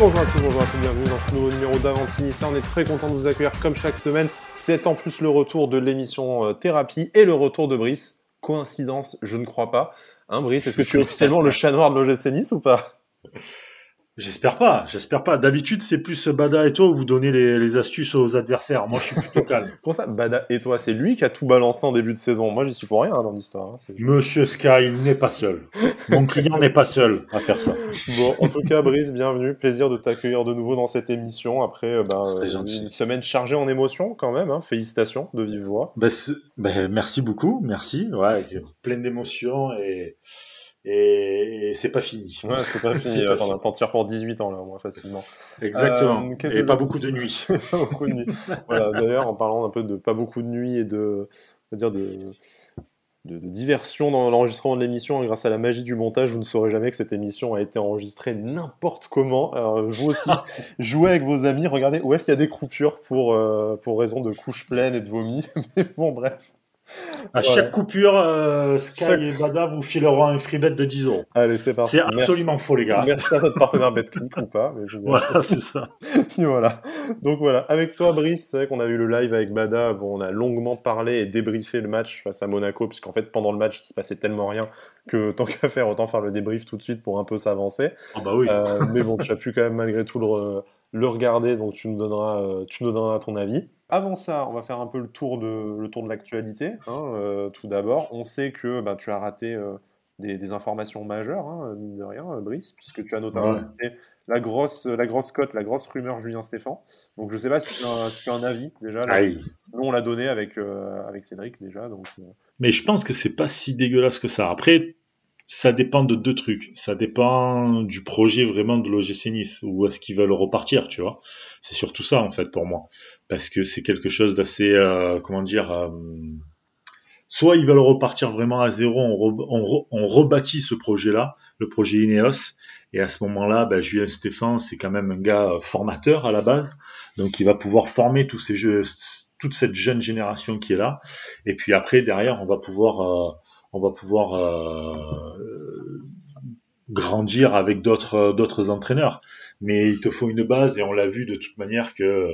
bonjour à tous, bonjour à tous, bienvenue dans ce nouveau numéro d'Avantinissa. On est très content de vous accueillir comme chaque semaine. C'est en plus le retour de l'émission euh, Thérapie et le retour de Brice. Coïncidence, je ne crois pas. Hein, Brice, est-ce que tu es officiellement le chat noir de l'OGC Nice ou pas? J'espère pas, j'espère pas. D'habitude, c'est plus Bada et toi où vous donnez les, astuces aux adversaires. Moi, je suis plutôt calme. Comment ça, Bada et toi C'est lui qui a tout balancé en début de saison? Moi, j'y suis pour rien hein, dans l'histoire. Hein. Monsieur Sky n'est pas seul. Mon client n'est pas seul à faire ça. Bon, en tout cas, Brice, bienvenue. Plaisir de t'accueillir de nouveau dans cette émission après euh, ben, une semaine chargée en émotions quand même. Hein. Félicitations de vive voix. Ben, ben, merci beaucoup, merci. Ouais, plein d'émotions et et, c'est pas fini. Ouais, c'est pas fini. Attends, t'en tires pour 18 ans là, au moins facilement. Exactement. Euh, et pas beaucoup de nuits. pas beaucoup de nuits. voilà. D'ailleurs, en parlant un peu de pas beaucoup de nuits et de, on va dire de, de, diversion dans l'enregistrement de l'émission, hein, grâce à la magie du montage, vous ne saurez jamais que cette émission a été enregistrée n'importe comment. Alors, vous aussi, jouez avec vos amis, regardez où est-ce qu'il y a des coupures pour, euh, pour raison de couches pleines et de vomi. Mais bon, bref. À chaque coupure, euh, Sky et Bada vous fileront un free bet de 10 euros. Allez, c'est parti. C'est absolument faux, les gars. Merci à notre partenaire BetClick ou pas. Mais voilà, c'est ça. voilà. Donc voilà, avec toi, Brice, c'est vrai qu'on a eu le live avec Bada. Bon, on a longuement parlé et débriefé le match face à Monaco, puisqu'en fait, pendant le match, il se passait tellement rien que tant qu'à faire, autant faire le débrief tout de suite pour un peu s'avancer. Ah bah oui. Euh, mais bon, tu as pu quand même malgré tout le, le regarder, donc tu nous donneras, euh, tu nous donneras ton avis. Avant ça, on va faire un peu le tour de, le tour de l'actualité. Hein, euh, tout d'abord, on sait que bah, tu as raté euh, des, informations majeures, hein, mine de rien, euh, Brice, puisque tu as notamment raté la grosse, la grosse cote, la grosse rumeur Julien Stéphan. Donc je ne sais pas si tu as, un, avis déjà. nous, on l'a donné avec, avec Cédric déjà. Donc, Mais je pense que c'est pas si dégueulasse que ça. Après, ça dépend de deux trucs. Ça dépend du projet vraiment de l'OGC Nice, où est-ce qu'ils veulent repartir, tu vois. C'est surtout ça, en fait, pour moi. Parce que c'est quelque chose d'assez, euh, comment dire, euh, soit ils veulent repartir vraiment à zéro, on, rebâtit ce projet-là, le projet Ineos, et à ce moment-là, ben, Julien Stéphane, c'est quand même un gars euh, formateur à la base, donc il va pouvoir former tous ces jeux, toute cette jeune génération qui est là, et puis après, derrière, on va pouvoir on va pouvoir euh, grandir avec d'autres entraîneurs. Mais il te faut une base et on l'a vu de toute manière que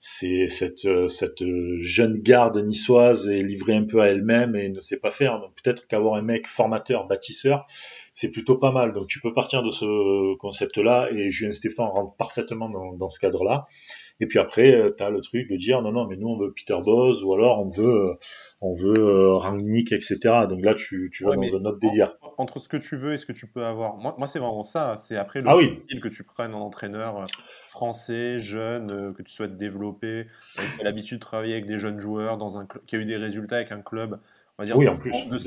c'est cette jeune garde niçoise est livrée un peu à elle-même et ne sait pas faire. Peut-être qu'avoir un mec formateur, bâtisseur, c'est plutôt pas mal. Donc tu peux partir de ce concept-là et Julien Stéphane rentre parfaitement dans ce cadre-là. Et puis après, euh, tu as le truc de dire non, non, mais nous on veut Peter Boss ou alors on veut, euh, on veut euh, Rangnick, etc. Donc là, tu, tu vas dans un autre délire. entre ce que tu veux et ce que tu peux avoir, moi, moi c'est vraiment ça. C'est après le ah oui. que tu prennes en entraîneur français, jeune, que tu souhaites développer, qui a l'habitude de travailler avec des jeunes joueurs, dans un qui a eu des résultats avec un club on va dire, oui, en plus, de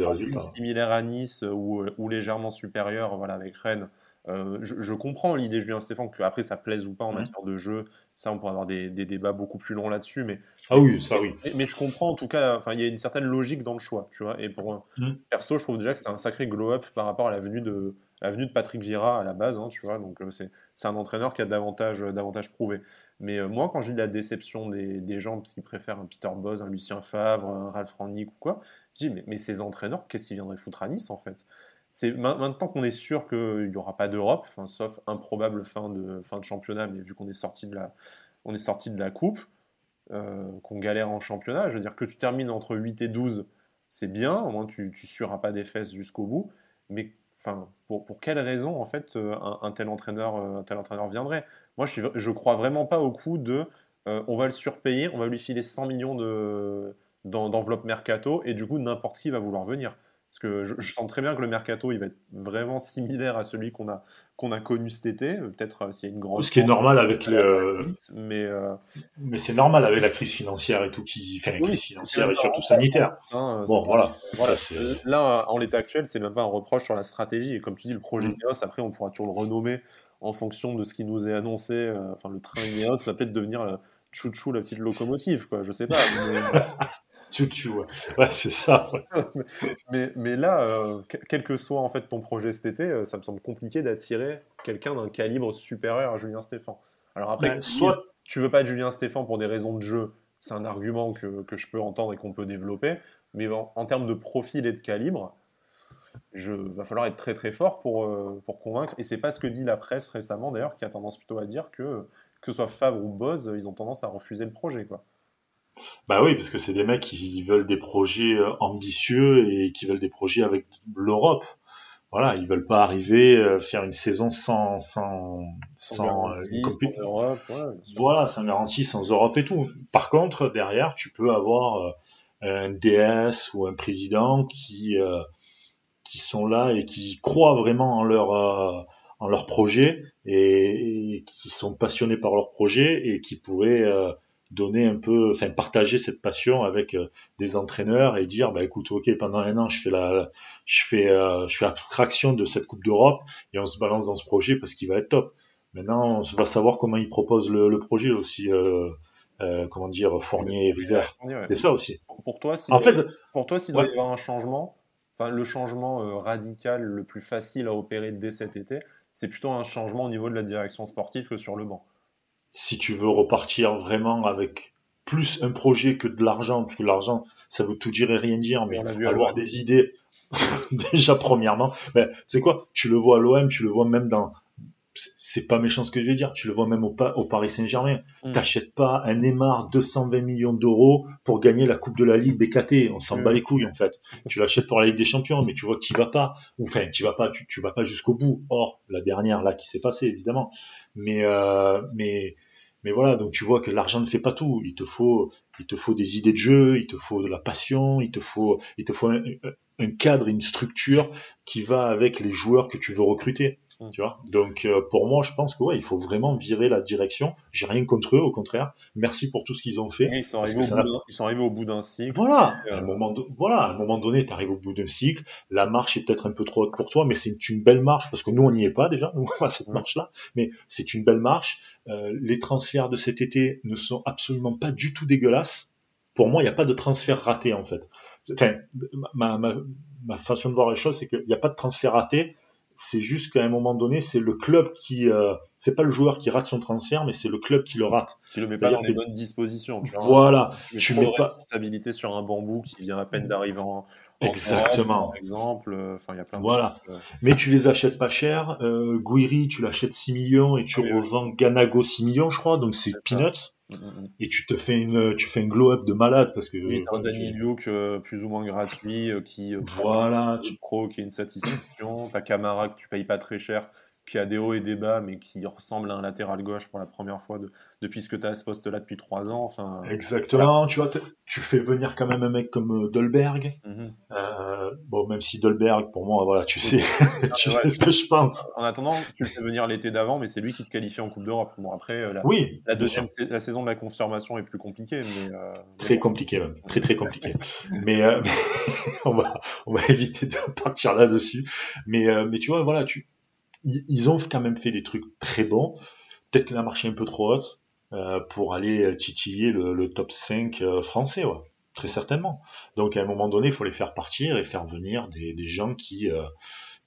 similaire à Nice ou, ou, légèrement supérieur voilà, avec Rennes. je, comprends l'idée Julien Stéphane que après ça plaise ou pas en mmh. matière de jeu, ça, on pourrait avoir des, débats beaucoup plus longs là-dessus, mais ah oui, ça oui. Mais, je comprends en tout cas. Enfin, il y a une certaine logique dans le choix, tu vois. Et pour mmh. perso, je trouve déjà que c'est un sacré glow-up par rapport à la venue de la venue de Patrick Vieira à la base, hein, tu vois. Donc euh, c'est c'est un entraîneur qui a davantage davantage prouvé. Mais euh, moi, quand j'ai la déception des, des gens qui préfèrent un Peter Boz, un Lucien Favre, un Ralph Rangnick ou quoi, je dis mais, mais ces entraîneurs, qu'est-ce qu'ils viendraient foutre à Nice en fait? C'est maintenant qu'on est sûr qu'il n'y aura pas d'Europe, sauf improbable fin de, fin de championnat, mais vu qu'on est sorti de la, on est sorti de la coupe, euh, qu'on galère en championnat, je veux dire que tu termines entre 8 et 12, c'est bien, au moins tu ne suras pas des fesses jusqu'au bout, mais enfin, pour, pour quelle raison en fait euh, un, tel entraîneur, euh, un tel entraîneur viendrait? Moi, je, ne crois vraiment pas au coup de on va le surpayer, on va lui filer 100 millions d'enveloppe mercato et du coup n'importe qui va vouloir venir. Parce que je, sens très bien que le mercato, il va être vraiment similaire à celui qu'on a, qu'on a connu cet été. Peut-être euh, s'il y a une grande. Ce qui est normal avec le. Mais, euh, mais c'est normal avec la crise financière et tout qui. Enfin, la crise financière et surtout sanitaire. Hein, bon, voilà. voilà Là, en l'état actuel, c'est même pas un reproche sur la stratégie. Et comme tu dis, le projet mm. Ineos, après, on pourra toujours le renommer en fonction de ce qui nous est annoncé. Euh, enfin, le train Ineos va peut-être devenir. Chouchou, la petite locomotive, quoi. Je sais pas. Ouais, c'est ça. mais, mais, là, euh, quel que soit en fait ton projet cet été, euh, ça me semble compliqué d'attirer quelqu'un d'un calibre supérieur à Julien Stéphan. Alors après, soit tu veux pas de Julien Stéphan pour des raisons de jeu, c'est un argument que, que, je peux entendre et qu'on peut développer. Mais en, en, termes de profil et de calibre, je va falloir être très très fort pour, pour convaincre. Et c'est pas ce que dit la presse récemment d'ailleurs, qui a tendance plutôt à dire que que ce soit Favre ou Boz, ils ont tendance à refuser le projet, quoi. Bah oui, parce que c'est des mecs qui veulent des projets ambitieux et qui veulent des projets avec l'Europe voilà, ils veulent pas arriver euh, faire une saison sans sans sans, euh, Europe, voilà, sans garantie, sans Europe et tout. Par contre, derrière, tu peux avoir euh, un DS ou un président qui qui sont là et qui croient vraiment en leur en leur projet et, et, qui sont passionnés par leur projet et qui pourraient donner un peu, enfin partager cette passion avec euh, des entraîneurs et dire bah écoute ok pendant un an je fais la, je fais euh, je fais abstraction de cette Coupe d'Europe et on se balance dans ce projet parce qu'il va être top. Maintenant on va savoir comment ils proposent le, le projet aussi. Euh, euh, comment dire Fournier et River. C'est ça aussi. Pour toi, si en fait, pour toi, s'il doit y avoir un changement, enfin le changement radical le plus facile à opérer dès cet été, c'est plutôt un changement au niveau de la direction sportive que sur le banc si tu veux repartir vraiment avec plus un projet que de l'argent, parce que l'argent, ça veut tout dire et rien dire, mais avoir des idées, déjà premièrement, ben, c'est quoi? Tu le vois à l'OM, tu le vois même dans, c'est pas méchant ce que je vais dire, tu le vois même au, au Paris Saint-Germain. Mm. T'achètes pas un Neymar 220 millions d'euros pour gagner la Coupe de la Ligue BKT. On s'en mm. bat les couilles en fait. Tu l'achètes pour la Ligue des Champions, mais tu vois que tu vas pas. Enfin, tu vas pas, tu, tu vas pas jusqu'au bout. Or, la dernière là qui s'est passée évidemment. Mais euh, mais mais voilà, donc tu vois que l'argent ne fait pas tout. Il te faut, il te faut des idées de jeu, il te faut de la passion, il te faut, il te faut un, un cadre, une structure qui va avec les joueurs que tu veux recruter. Tu vois? Donc euh, pour moi, je pense que ouais, il faut vraiment virer la direction. J'ai rien contre eux, au contraire. Merci pour tout ce qu'ils ont fait. ils, sont arrivés au bout d'un cycle. Voilà. À un moment, voilà, à un moment donné, tu arrives au bout d'un cycle. La marche est peut-être un peu trop haute pour toi, mais c'est une, belle marche parce que nous, on n'y est pas déjà. Nous, on cette marche-là, mais c'est une belle marche. Euh, les transferts de cet été ne sont absolument pas du tout dégueulasses. Pour moi, il n'y a pas de transfert raté en fait. Enfin, ma, ma, ma façon de voir les choses, c'est qu'il n'y a pas de transfert raté c'est juste qu'à un moment donné, c'est le club qui, euh, c'est pas le joueur qui rate son transfert, mais c'est le club qui le rate. Tu le mets pas dans les bonnes dispositions. Tu voilà. Tu mets, pas responsabilité sur un bambou qui vient à peine d'arriver en, Exactement. par exemple, euh, enfin il y a plein de Voilà. Euh. Mais tu les achètes pas cher. Euh, Guiri, tu l'achètes 6 millions et tu revends Ganago 6 millions, je crois. Donc c'est peanuts. Et tu te fais une, tu fais une glow up de malade parce que. Oui, un Danny Luke plus ou moins gratuit qui. voilà. Tu pro qui est une satisfaction. T'as Camara que tu payes pas très cher qui a des hauts et des bas, mais qui ressemble à un latéral gauche pour la première fois depuis ce que tu as à ce poste-là depuis trois ans. Enfin, Exactement, tu vois, tu fais venir quand même un mec comme euh, Dolberg. Mhm. Euh, bon, même si Dolberg, pour moi, voilà, tu sais, tu sais ce que je pense. En attendant, tu le fais venir l'été d'avant, mais c'est lui qui te qualifie en Coupe d'Europe. Bon, après, euh, la, oui, la deuxième la saison de la confirmation est plus compliquée. Mais, très compliqué, même. Très, très compliqué. mais on, va, on va éviter de partir là-dessus. Mais, mais tu vois, voilà, tu ils ont quand même fait des trucs très bons. Peut-être qu'il a marché un peu trop haute euh, pour aller titiller le, top 5 euh, français, ouais. très certainement. Donc à un moment donné, il faut les faire partir et faire venir des, des gens qui, euh,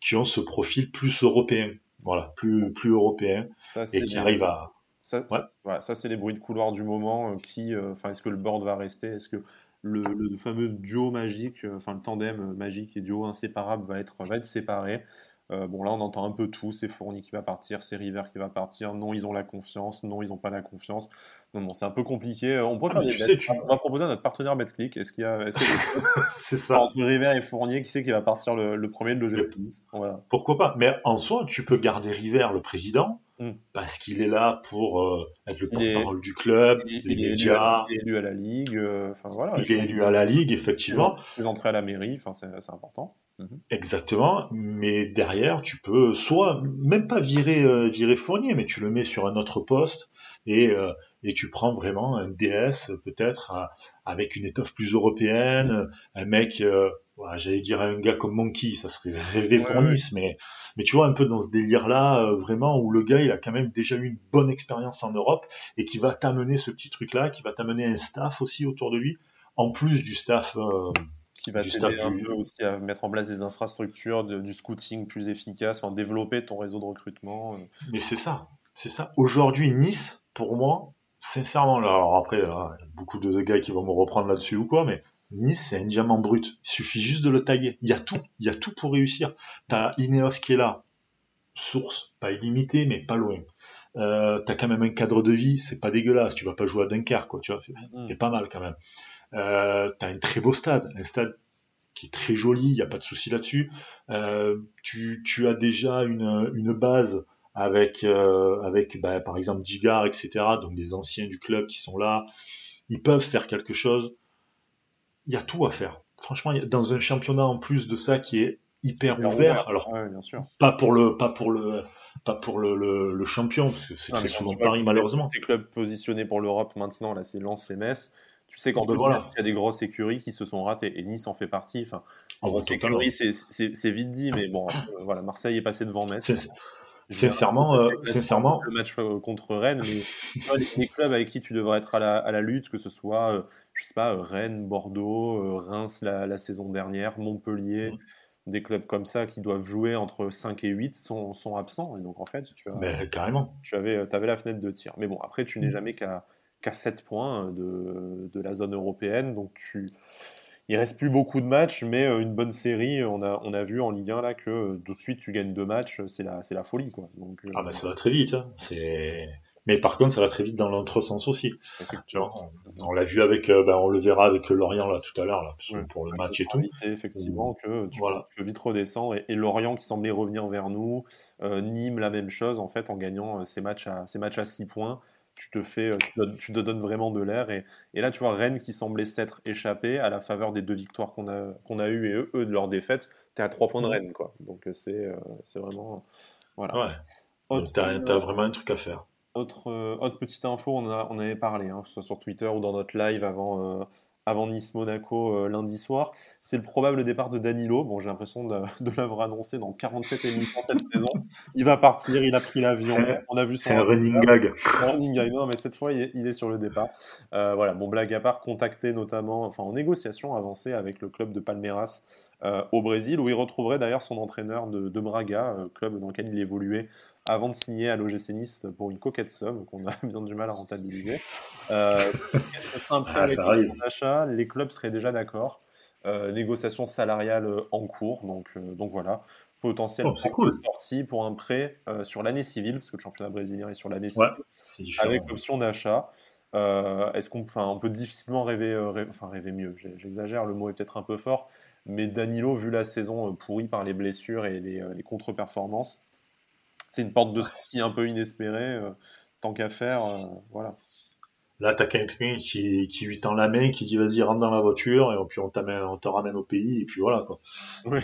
qui ont ce profil plus européen, voilà, plus, plus européen, ça, et qui arrivent à... Ça, ouais. ça c'est les bruits de couloir du moment. qui, enfin, est-ce que le board va rester? Est-ce que le, le, fameux duo magique, enfin le tandem magique et duo inséparable va être, va être séparé? Euh, bon, là, on entend un peu tout. C'est Fourni qui va partir, c'est River qui va partir. Non, ils ont la confiance. Non, ils n'ont pas la confiance. Non, c'est un peu compliqué. Euh, on, pourrait ah, on va proposer à notre partenaire BetClick. Est-ce qu'il y a. c'est ça. Entre River et Fournier, qui sait qui va partir le, premier de l'OGC Pourquoi pas? Mais en soi, tu peux garder River, le président, hmm. parce qu'il est là pour euh, être le porte-parole du club, les médias. il est élu à la Ligue. Enfin, voilà, il est élu à la Ligue, effectivement. Ses entrées à la mairie, enfin, c'est important. Mhm. Exactement, mais derrière, tu peux soit même pas virer, euh, virer Fournier, mais tu le mets sur un autre poste et, euh, et tu prends vraiment un DS peut-être euh, avec une étoffe plus européenne, un mec, j'allais dire un gars comme Monkey, ça serait rêvé pour Nice, mais mais tu vois un peu dans ce délire-là, vraiment où le gars il a quand même déjà eu une bonne expérience en Europe et qui va t'amener ce petit truc-là, qui va t'amener un staff aussi autour de lui, en plus du staff qui va t'aider un peu aussi à mettre en place des infrastructures, du scouting plus efficace, enfin, développer ton réseau de recrutement. Euh. Mais c'est ça, c'est ça. Aujourd'hui, Nice, pour moi, sincèrement, alors après, il y a beaucoup de gars qui vont me reprendre là-dessus ou quoi, mais Nice, c'est un diamant brut. Il suffit juste de le tailler. Il y a tout. Il y a tout pour réussir. T'as Ineos qui est là. Source, pas illimitée, mais pas loin. Euh, t'as quand même un cadre de vie, c'est pas dégueulasse. Tu vas pas jouer à Dunkerque, quoi. Tu vois, mm. c'est pas mal quand même. Euh, t'as un très beau stade, un stade qui est très joli, il n'y a pas de souci là-dessus. Euh, tu, tu, as déjà une, une base avec, euh, avec bah, par exemple Digar, etc., donc des anciens du club qui sont là. Ils peuvent faire quelque chose. Il y a tout à faire. Franchement, dans un championnat en plus de ça qui est hyper ouvert, alors bien sûr. pas pour le pas pour le pas pour le, le, champion parce que c'est très souvent Paris malheureusement. Les clubs positionnés pour l'Europe maintenant là c'est Lens et Metz tu sais qu'en voilà. il y a des grosses écuries qui se sont ratées et Nice en fait partie. Enfin, en grosse écurie, c'est vite dit, mais bon, euh, voilà, Marseille est passé devant Metz. Sincèrement, euh, sincèrement. Le match euh, contre Rennes, mais les, clubs avec qui tu devrais être à la, à la lutte, que ce soit, je sais pas, Rennes, Bordeaux, Reims la, saison dernière, Montpellier, mmh. des clubs comme ça qui doivent jouer entre 5 et 8 sont, sont absents. Et donc en fait, tu, as, carrément. tu avais, avais la fenêtre de tir. Mais bon, après, tu n'es mmh. jamais qu'à qu'à 7 points de, de, la zone européenne. Donc tu, il reste plus beaucoup de matchs, mais euh, une bonne série. On a, on a vu en Ligue 1 là que euh, tout de suite tu gagnes deux matchs, c'est la, c'est la folie quoi. Donc, euh, ah bah ça va très vite. Hein. C'est... Mais par contre, ça va très vite dans l'autre sens aussi. on, l'a vu avec, ben, on le verra avec Lorient là tout à l'heure là, pour le match et tout. Effectivement, que tu, voilà. peux vite redescendre et, Lorient qui semblait revenir vers nous, Nîmes la même chose en fait en gagnant ces matchs à ces matchs à 6 points tu te fais, euh, tu, te donnes vraiment de l'air. Et, et, là, tu vois, Rennes qui semblait s'être échappé à la faveur des deux victoires qu'on a, qu'on a eues et eux, eux de leur défaite, tu es à trois points de Rennes, quoi. Donc euh, c'est, euh, c'est vraiment. Voilà. Ouais. t'as, vraiment un truc à faire. Autre, autre petite info, on, a, on avait parlé, hein, que ce soit sur Twitter ou dans notre live avant, avant Nice-Monaco euh, lundi soir. C'est le probable départ de Danilo. Bon, j'ai l'impression de, l'avoir annoncé dans 47 émissions cette saison. Il va partir, il a pris l'avion. On a vu C'est un running gag. running gag. Non, mais cette fois, il est, sur le départ. Euh, voilà, bon, blague à part, contacté notamment, enfin en négociation avancée avec le club de Palmeiras au Brésil, où il retrouverait d'ailleurs son entraîneur de, Braga, euh, club dans lequel il évoluait avant de signer à l'OGC Nice pour une coquette somme qu'on a bien du mal à rentabiliser. Euh, un prêt ah, d'achat, les clubs seraient déjà d'accord. Euh, négociation salariale en cours, donc, donc voilà potentiel oh, cool. sortie pour un prêt sur l'année civile, parce que le championnat brésilien est sur l'année civile, avec option d'achat. Est-ce qu'on on peut difficilement rêver, enfin rêver mieux J'exagère, le mot est peut-être un peu fort, mais Danilo, vu la saison euh, pourrie par les blessures et les, euh, contre-performances, c'est une porte de sortie un peu inespérée. Euh, tant qu'à faire, voilà. Là, t'as quelqu'un qui, qui lui tend la main, qui dit vas-y, rentre dans la voiture, et puis on, on te ramène au pays, et puis voilà, quoi.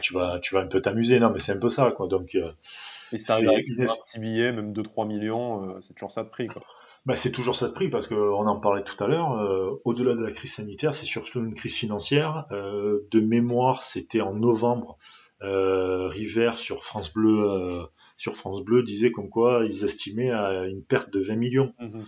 Tu, vas, tu vas un peu t'amuser, non, mais c'est un peu ça, quoi. Donc, et c'est un petit billet, même 2-3 millions, c'est toujours ça de prix, quoi. Bah, c'est toujours ça de prix parce qu'on en parlait tout à l'heure. Euh, au-delà de la crise sanitaire, c'est surtout une crise financière. Euh, de mémoire, c'était en novembre. Euh, River sur France Bleu, sur France Bleu disait comme quoi ils estimaient à une perte de 20 millions. Mhm.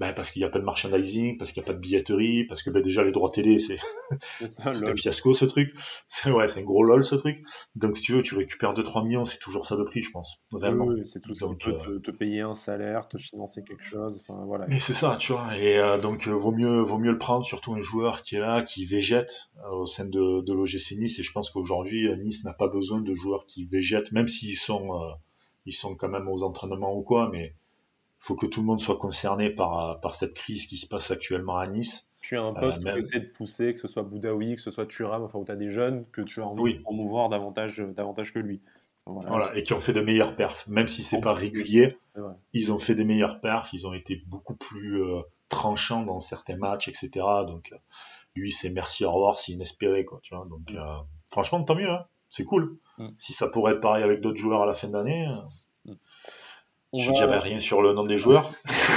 Ben, parce qu'il n'y a pas de merchandising, parce qu'il n'y a pas de billetterie, parce que ben, déjà les droits télé, c'est un fiasco ce truc. C'est ouais, un gros lol ce truc. Donc si tu veux, tu récupères 2-3 millions, c'est toujours ça de prix, je pense. Vraiment. Oui, c'est tout ça. peut euh, te, payer un salaire, te financer quelque chose. Voilà. Mais c'est ça, tu vois. Et euh, donc euh, vaut, mieux, vaut mieux le prendre, surtout un joueur qui est là, qui végète au sein de, de l'OGC Nice. Et je pense qu'aujourd'hui, Nice n'a pas besoin de joueurs qui végètent, même s'ils sont, ils sont quand même aux entraînements ou quoi, mais faut que tout le monde soit concerné par, par cette crise qui se passe actuellement à Nice. Tu as un poste euh, que tu essaies de pousser, que ce soit Boudaoui, que ce soit Thuram, enfin où tu as des jeunes que tu as envie de promouvoir davantage, davantage que lui. Voilà, et qui ont fait de meilleurs perfs, même si c'est pas régulier, ils ont fait des meilleurs perfs, ils ont été beaucoup plus euh, tranchants dans certains matchs, etc. Donc lui, c'est merci, au revoir, c'est inespéré, quoi, tu vois. Donc mm. euh, franchement, tant mieux, hein. c'est cool. Mm. Si ça pourrait être pareil avec d'autres joueurs à la fin d'année, je ne jamais rien sur le nom des joueurs.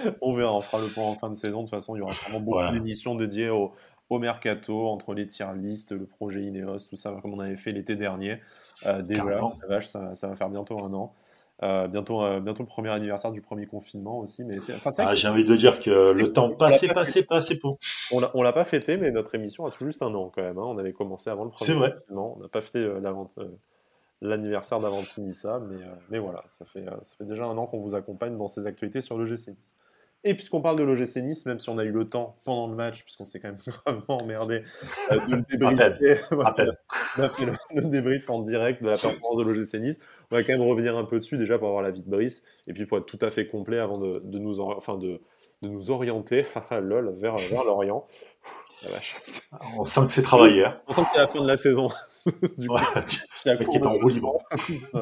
on verra, on fera le point en fin de saison. De toute façon, il y aura vraiment beaucoup d'émissions dédiées au, mercato, entre les tiers listes, le projet Ineos, tout ça, comme on avait fait l'été dernier. Euh, déjà, la vache, ça, va faire bientôt un an. Euh, bientôt, euh, bientôt le premier anniversaire du premier confinement aussi. Mais ah, j'ai envie de dire que le temps passé, passé, passé pour. On l'a pas fêté, mais notre émission a tout juste un an quand même. Hein. On avait commencé avant le premier. C'est vrai. On n'a pas fêté l'anniversaire d'Avantinissa, mais, mais voilà, ça fait, ça fait déjà un an qu'on vous accompagne dans ces actualités sur le GC. Et puisqu'on parle de l'OGC Nice, même si on a eu le temps pendant le match, puisqu'on s'est quand même gravement emmerdé euh, de le débriefer, on a fait le, débrief en direct de la performance de l'OGC Nice. On va quand même revenir un peu dessus déjà pour avoir la vie de Brice, et puis pour être tout à fait complet avant de, nous, enfin de, de nous orienter lol, vers, vers l'Orient. On sent que c'est travaillé. Hein. On sent que c'est la fin de la saison. du coup, qui est en roue libre.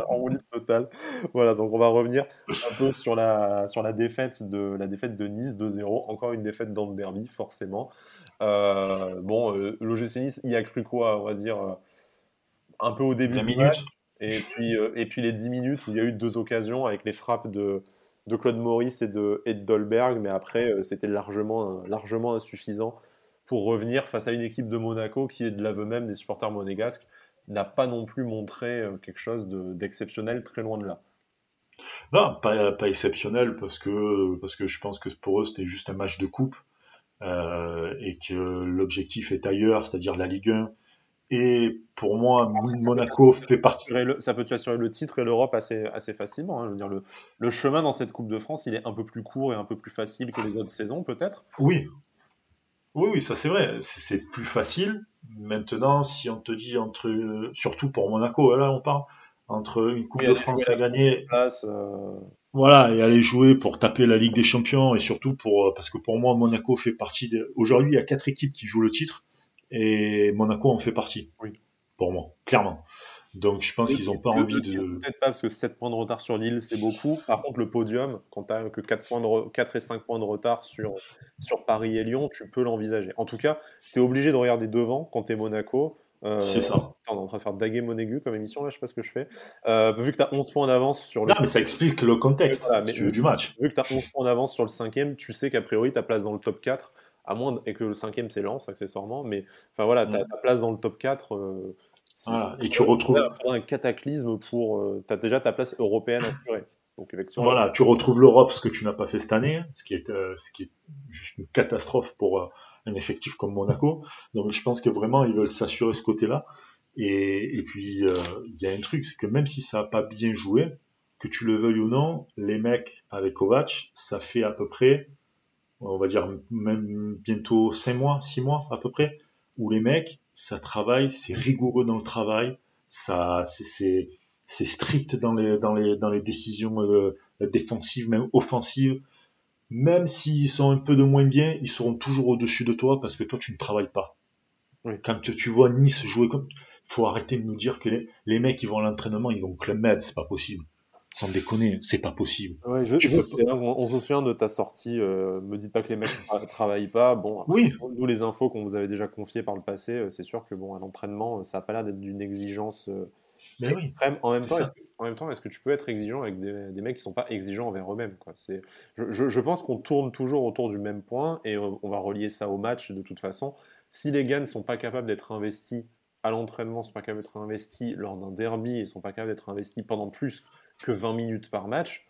en roue libre total. Voilà, donc on va revenir un peu sur la, sur la défaite de la défaite de Nice 2-0. Encore une défaite dans le derby, forcément. Euh, bon, euh, l'OGC Nice y a cru quoi On va dire euh, un peu au début du match. Et puis, euh, et puis les 10 minutes où il y a eu deux occasions avec les frappes de, de Claude Maurice et de, et de Dolberg, mais après c'était largement, largement insuffisant pour revenir face à une équipe de Monaco qui est de l'aveu même des supporters monégasques, n'a pas non plus montré euh, quelque chose d'exceptionnel très loin de là. Non, pas, pas, exceptionnel parce que, parce que je pense que pour eux c'était juste un match de coupe euh, et que l'objectif est ailleurs, c'est-à-dire la Ligue 1. Et pour moi, Monaco fait partie. ça peut assurer le titre et l'Europe assez, assez facilement. Hein. Je veux dire, le, le, chemin dans cette Coupe de France, il est un peu plus court et un peu plus facile que les autres saisons, peut-être. Oui, oui, oui, ça c'est vrai. C'est plus facile. Maintenant, si on te dit entre, surtout pour Monaco, là on parle, entre une Coupe de France à gagner, euh. voilà, et aller jouer pour taper la Ligue des Champions, et surtout pour, parce que pour moi, Monaco fait partie. De... Aujourd'hui, il y a quatre équipes qui jouent le titre, et Monaco en fait partie. Oui. Pour moi, clairement. Donc je pense qu'ils n'ont pas envie de. Peut-être pas parce que 7 points de retard sur Lille, c'est beaucoup. Par contre, le podium, quand tu n'as que 4, points de 4 et 5 points de retard sur, sur Paris et Lyon, tu peux l'envisager. En tout cas, tu es obligé de regarder devant quand tu es Monaco. Euh, c'est ça. on est en train de faire daguer Monégu comme émission, là, je sais pas ce que je fais. Euh, vu que tu as 11 points d'avance sur le. Non, mais ça explique le contexte du match. Vu que tu as 11 points d'avance sur le cinquième, tu sais qu'a priori, ta place dans le top 4, à moins et que le cinquième c'est Lens, accessoirement, mais enfin voilà, ta, mm. place dans le top 4. Et tu retrouves un cataclysme pour. Euh, tu as déjà ta place européenne assurée. Donc, voilà, tu retrouves l'Europe, ce que tu n'as pas fait cette année, ce qui est, euh, ce qui est juste une catastrophe pour euh, un effectif comme Monaco. Donc je pense que vraiment ils veulent s'assurer ce côté-là. Et, et, puis il y a un truc, c'est que même si ça n'a pas bien joué, que tu le veuilles ou non, les mecs avec Kovac, ça fait à peu près, on va dire même bientôt 5 mois, 6 mois à peu près, où les mecs, ça travaille, c'est rigoureux dans le travail, ça, c'est, c'est strict dans les, dans les, dans les décisions euh, défensives, même offensives. Même s'ils sont un peu de moins bien, ils seront toujours au-dessus de toi parce que toi, tu ne travailles pas. Quand tu, vois Nice jouer comme, faut arrêter de nous dire que les, les mecs, ils vont à l'entraînement, ils vont club med, c'est pas possible sans déconner, c'est pas possible. on, se souvient de ta sortie. Euh, me dites pas que les mecs ne travaillent pas. Bon, oui. nous les infos qu'on vous avait déjà confiées par le passé, euh, c'est sûr que bon, à l'entraînement, ça n'a pas l'air d'être d'une exigence euh, extrême. en même temps, est-ce que, en même temps, est-ce que tu peux être exigeant avec des, mecs qui sont pas exigeants envers eux-mêmes je, je, pense qu'on tourne toujours autour du même point et on, va relier ça au match de toute façon. Si les gars ne sont pas capables d'être investis à l'entraînement, ne sont pas capables d'être investis lors d'un derby et ne sont pas capables d'être investis pendant plus que 20 minutes par match,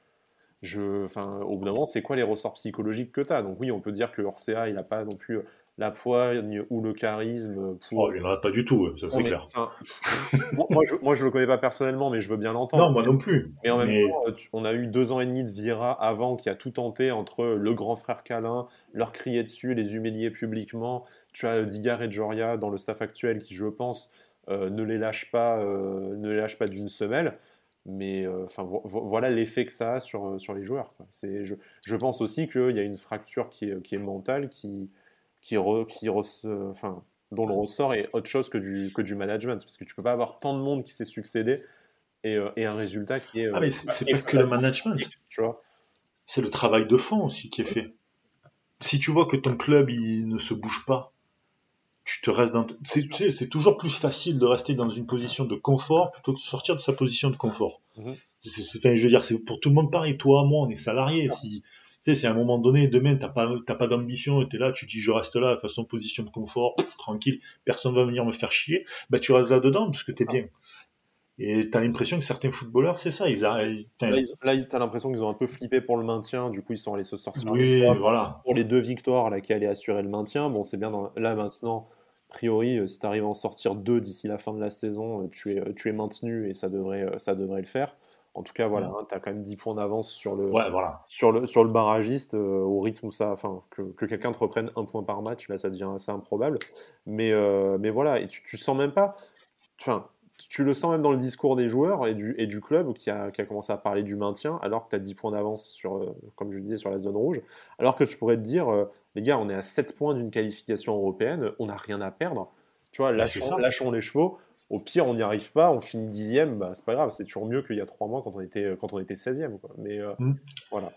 je, enfin, au bout d'un moment, c'est quoi les ressorts psychologiques que tu as Donc oui, on peut dire que Orsea, il n'a pas non plus la poigne ou le charisme pour... Oh, il n'en a pas du tout, ça c'est clair. moi, je, moi, je le connais pas personnellement, mais je veux bien l'entendre. Non, moi non plus. Mais en même temps, on a eu deux ans et demi de Vira avant qui a tout tenté entre le grand frère Calin, leur crier dessus, les humilier publiquement. Tu as Digar et Joria dans le staff actuel qui, je pense, euh, ne les lâche pas, euh, ne les lâche pas d'une semelle. Mais euh, enfin, voilà l'effet que ça a sur, euh, sur les joueurs. C'est, je, je, pense aussi qu'il y a une fracture qui est, qui est mentale, qui, qui, qui enfin, dont le ressort est autre chose que du, que du management. Parce que tu peux pas avoir tant de monde qui s'est succédé et, euh, et, un résultat qui est. Ah, mais c'est, pas que le management. Tu vois c'est le travail de fond aussi qui est fait. Si tu vois que ton club il ne se bouge pas, tu te restes dans. C'est toujours plus facile de rester dans une position de confort plutôt que de sortir de sa position de confort. Mhm. je veux dire, c'est pour tout le monde pareil. Toi, moi, on est salarié. Si, tu sais, c'est à un moment donné, demain, t'as pas, pas d'ambition et t'es là, tu dis, je reste là, de façon position de confort, tranquille, personne va venir me faire chier. Bah, tu restes là dedans parce que t'es bien. Et t'as l'impression que certains footballeurs, c'est ça, ils arrivent. Là, t'as l'impression qu'ils ont un peu flippé pour le maintien, du coup, ils sont allés se sortir. Oui, voilà. Pour les deux victoires là, qui allaient assurer le maintien, bon, c'est bien là maintenant a priori, euh, si tu arrives à en sortir deux d'ici la fin de la saison, euh, tu es, tu es maintenu et ça devrait, euh, ça devrait le faire. En tout cas, voilà, mm. hein, tu as quand même 10 points d'avance sur le, voilà. sur le, sur le barragiste, euh, au rythme où ça. Enfin, que, que quelqu'un te reprenne un point par match, là, ça devient assez improbable. Mais, euh, mais voilà, et tu, tu sens même pas. Enfin, tu le sens même dans le discours des joueurs et du, et du club qui a, qui a commencé à parler du maintien, alors que tu as 10 points d'avance, sur, euh, comme je disais, sur la zone rouge. Alors que tu pourrais te dire, les gars, on est à 7 points d'une qualification européenne, on n'a rien à perdre. Tu vois, bah, lâchons, lâchons les chevaux. Au pire, on n'y arrive pas, on finit dixième, bah, c'est pas grave, c'est toujours mieux qu'il y a trois mois quand on était, quand on était 16e. Quoi. Mais euh, mm. voilà.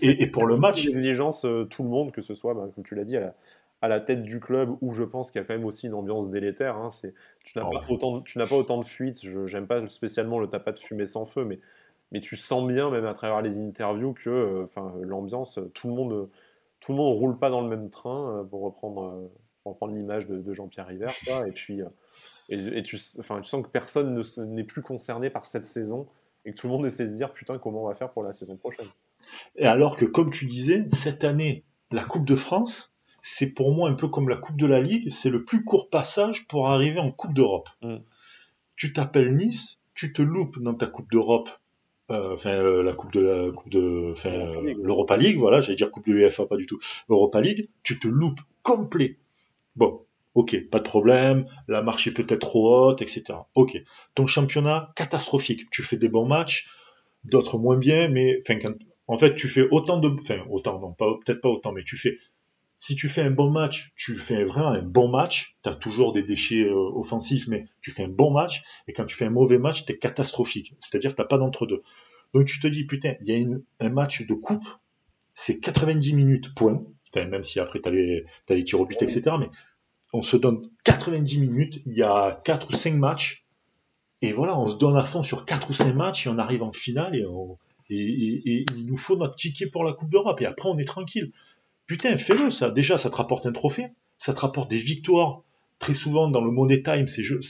et, pour le match. L'exigence, euh, tout le monde, que ce soit, bah, comme tu l'as dit, à la, à la, tête du club, où je pense qu'il y a quand même aussi une ambiance délétère. Hein, c'est, tu, n'as ah pas autant de, tu n'as pas autant de fuites, je, j'aime pas spécialement le tapas de fumée sans feu, mais, mais tu sens bien, même à travers les interviews, que euh, l'ambiance, tout le monde tout le monde roule pas dans le même train, pour reprendre, pour reprendre l'image de, de Jean-Pierre River. Quoi, et puis, et, tu, enfin, tu sens que personne n'est plus concerné par cette saison et que tout le monde essaie de se dire putain comment on va faire pour la saison prochaine. Et alors que comme tu disais, cette année, la Coupe de France, c'est pour moi un peu comme la Coupe de la Ligue, c'est le plus court passage pour arriver en Coupe d'Europe. Mm. Tu t'appelles Nice, tu te loupes dans ta Coupe d'Europe, euh, enfin euh, la Coupe de la Coupe de, enfin euh, l'Europa League, voilà, j'allais dire Coupe de l'UEFA, pas du tout, Europa League, tu te loupes complet. Bon, Ok, pas de problème, la marche est peut-être trop haute, etc. Ok. Ton championnat, catastrophique. Tu fais des bons matchs, d'autres moins bien, mais en fait, tu fais autant de... Enfin, autant, non, peut-être pas autant, mais tu fais... Si tu fais un bon match, tu fais vraiment un bon match, tu as toujours des déchets euh, offensifs, mais tu fais un bon match, et quand tu fais un mauvais match, tu es catastrophique. C'est-à-dire tu pas d'entre-deux. Donc tu te dis, putain, il y a un match de coupe, c'est 90 minutes, point. même si après tu as, as, les tirs au but, etc. Mais on se donne 90 minutes, il y a 4 ou 5 matchs, et voilà, on se donne à fond sur 4 ou 5 matchs, et on arrive en finale, et, il nous faut notre ticket pour la Coupe d'Europe, et après on est tranquille. Putain, fais-le, ça. Déjà, ça te rapporte un trophée, ça te rapporte des victoires. Très souvent, dans le Money Time, ces jeux,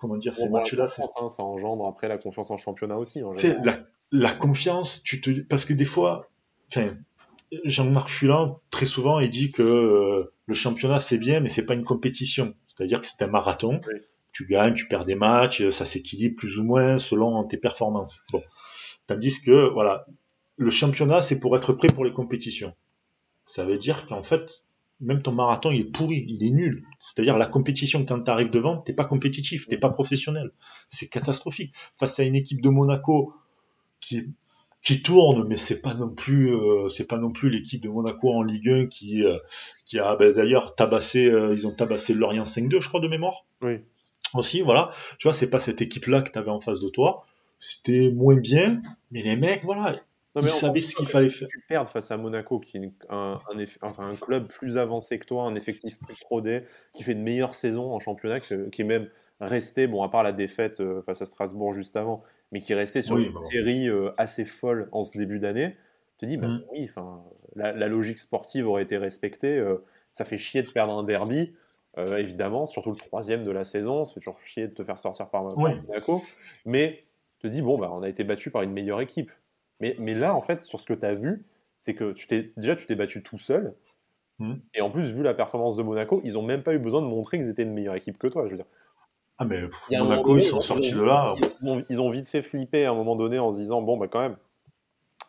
comment dire, ces matchs-là. Hein, ça engendre après la confiance en championnat aussi. C'est la, la, confiance, tu te, parce que des fois, enfin, Jean-Marc Fulin, très souvent, il dit que euh, le championnat, c'est bien, mais c'est pas une compétition. C'est-à-dire que c'est un marathon. Tu gagnes, tu perds des matchs, ça s'équilibre plus ou moins selon tes performances. Bon. Tandis que, voilà, le championnat, c'est pour être prêt pour les compétitions. Ça veut dire qu'en fait, même ton marathon, il est pourri, il est nul. C'est-à-dire la compétition, quand tu arrives devant, t'es pas compétitif, t'es pas professionnel. C'est catastrophique. Face à une équipe de Monaco qui qui tourne, mais c'est pas non plus, euh, c'est pas non plus l'équipe de Monaco en Ligue 1 qui, euh, qui a ben, d'ailleurs tabassé, euh, ils ont tabassé Lorient 5-2, je crois de mémoire. Oui. Aussi, voilà. Tu vois, c'est pas cette équipe-là que tu avais en face de toi. C'était moins bien, mais les mecs, voilà, ils savaient ce qu'il fallait faire. Tu perds face à Monaco, qui est un, un, enfin, un, club plus avancé que toi, un effectif plus rodé, qui fait une meilleure saison en championnat, qui est même resté, bon, à part la défaite face à Strasbourg juste avant, mais qui restait sur une série euh, assez folle en ce début d'année, te dis, bah, mm. oui, enfin, la, logique sportive aurait été respectée. Euh, ça fait chier de perdre un derby, euh, évidemment, surtout le troisième de la saison. Ça fait toujours chier de te faire sortir par, Monaco. Mais te dis, bon, bah, on a été battu par une meilleure équipe. Mais, mais là, en fait, sur ce que tu as vu, c'est que tu t'es déjà tu t'es battu tout seul. Mm. Et en plus, vu la performance de Monaco, ils n'ont même pas eu besoin de montrer qu'ils étaient une meilleure équipe que toi. Je veux dire, ah, mais Monaco, ils sont sortis de là. Ils ont, vite fait flipper à un moment donné en se disant bon, bah quand même,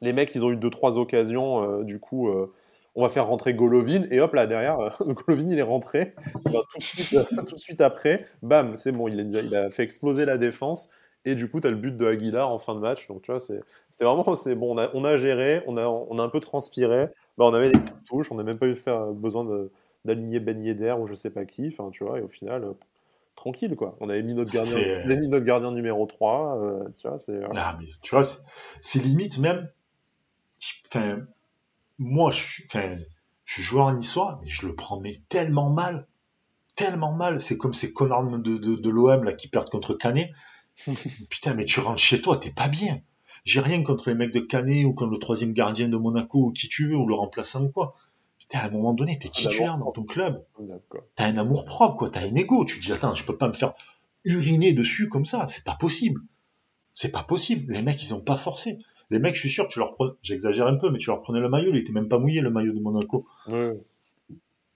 les mecs, ils ont eu deux trois occasions, euh, du coup, euh, on va faire rentrer Golovin, et hop là derrière, euh, Golovin il est rentré, tout, de suite, tout, de suite, après, bam, c'est bon, il, il, a fait exploser la défense, et du coup, tu as le but de Aguilar en fin de match, donc tu vois, c'était vraiment, c'est bon, on a, on a, géré, on a, on a un peu transpiré, bah, on avait des touches, on n'a même pas eu faire, besoin d'aligner Ben Yedder ou je sais pas qui, enfin tu vois, et au final tranquille quoi. On avait mis notre gardien, mis notre gardien numéro 3, euh, tu vois, c'est. Euh, ah, mais tu vois, c'est limite même. Enfin, moi, je suis, enfin, je suis joueur niçois, mais je le prends mais tellement mal, tellement mal. C'est comme ces connards de, de, de l'OM là qui perdent contre Canet. Putain, mais tu rentres chez toi, t'es pas bien. J'ai rien contre les mecs de Canet ou contre le troisième gardien de Monaco ou qui tu veux ou le remplaçant ou quoi à un moment donné, tu es titulaire dans ton club. Tu as un amour propre, quoi. Tu as un ego. Tu te dis, attends, je peux pas me faire uriner dessus comme ça. C'est pas possible. C'est pas possible. Les mecs, ils ont pas forcé. Les mecs, je suis sûr, tu leur prenais, j'exagère un peu, mais tu leur prenais le maillot, il était même pas mouillé, le maillot de Monaco.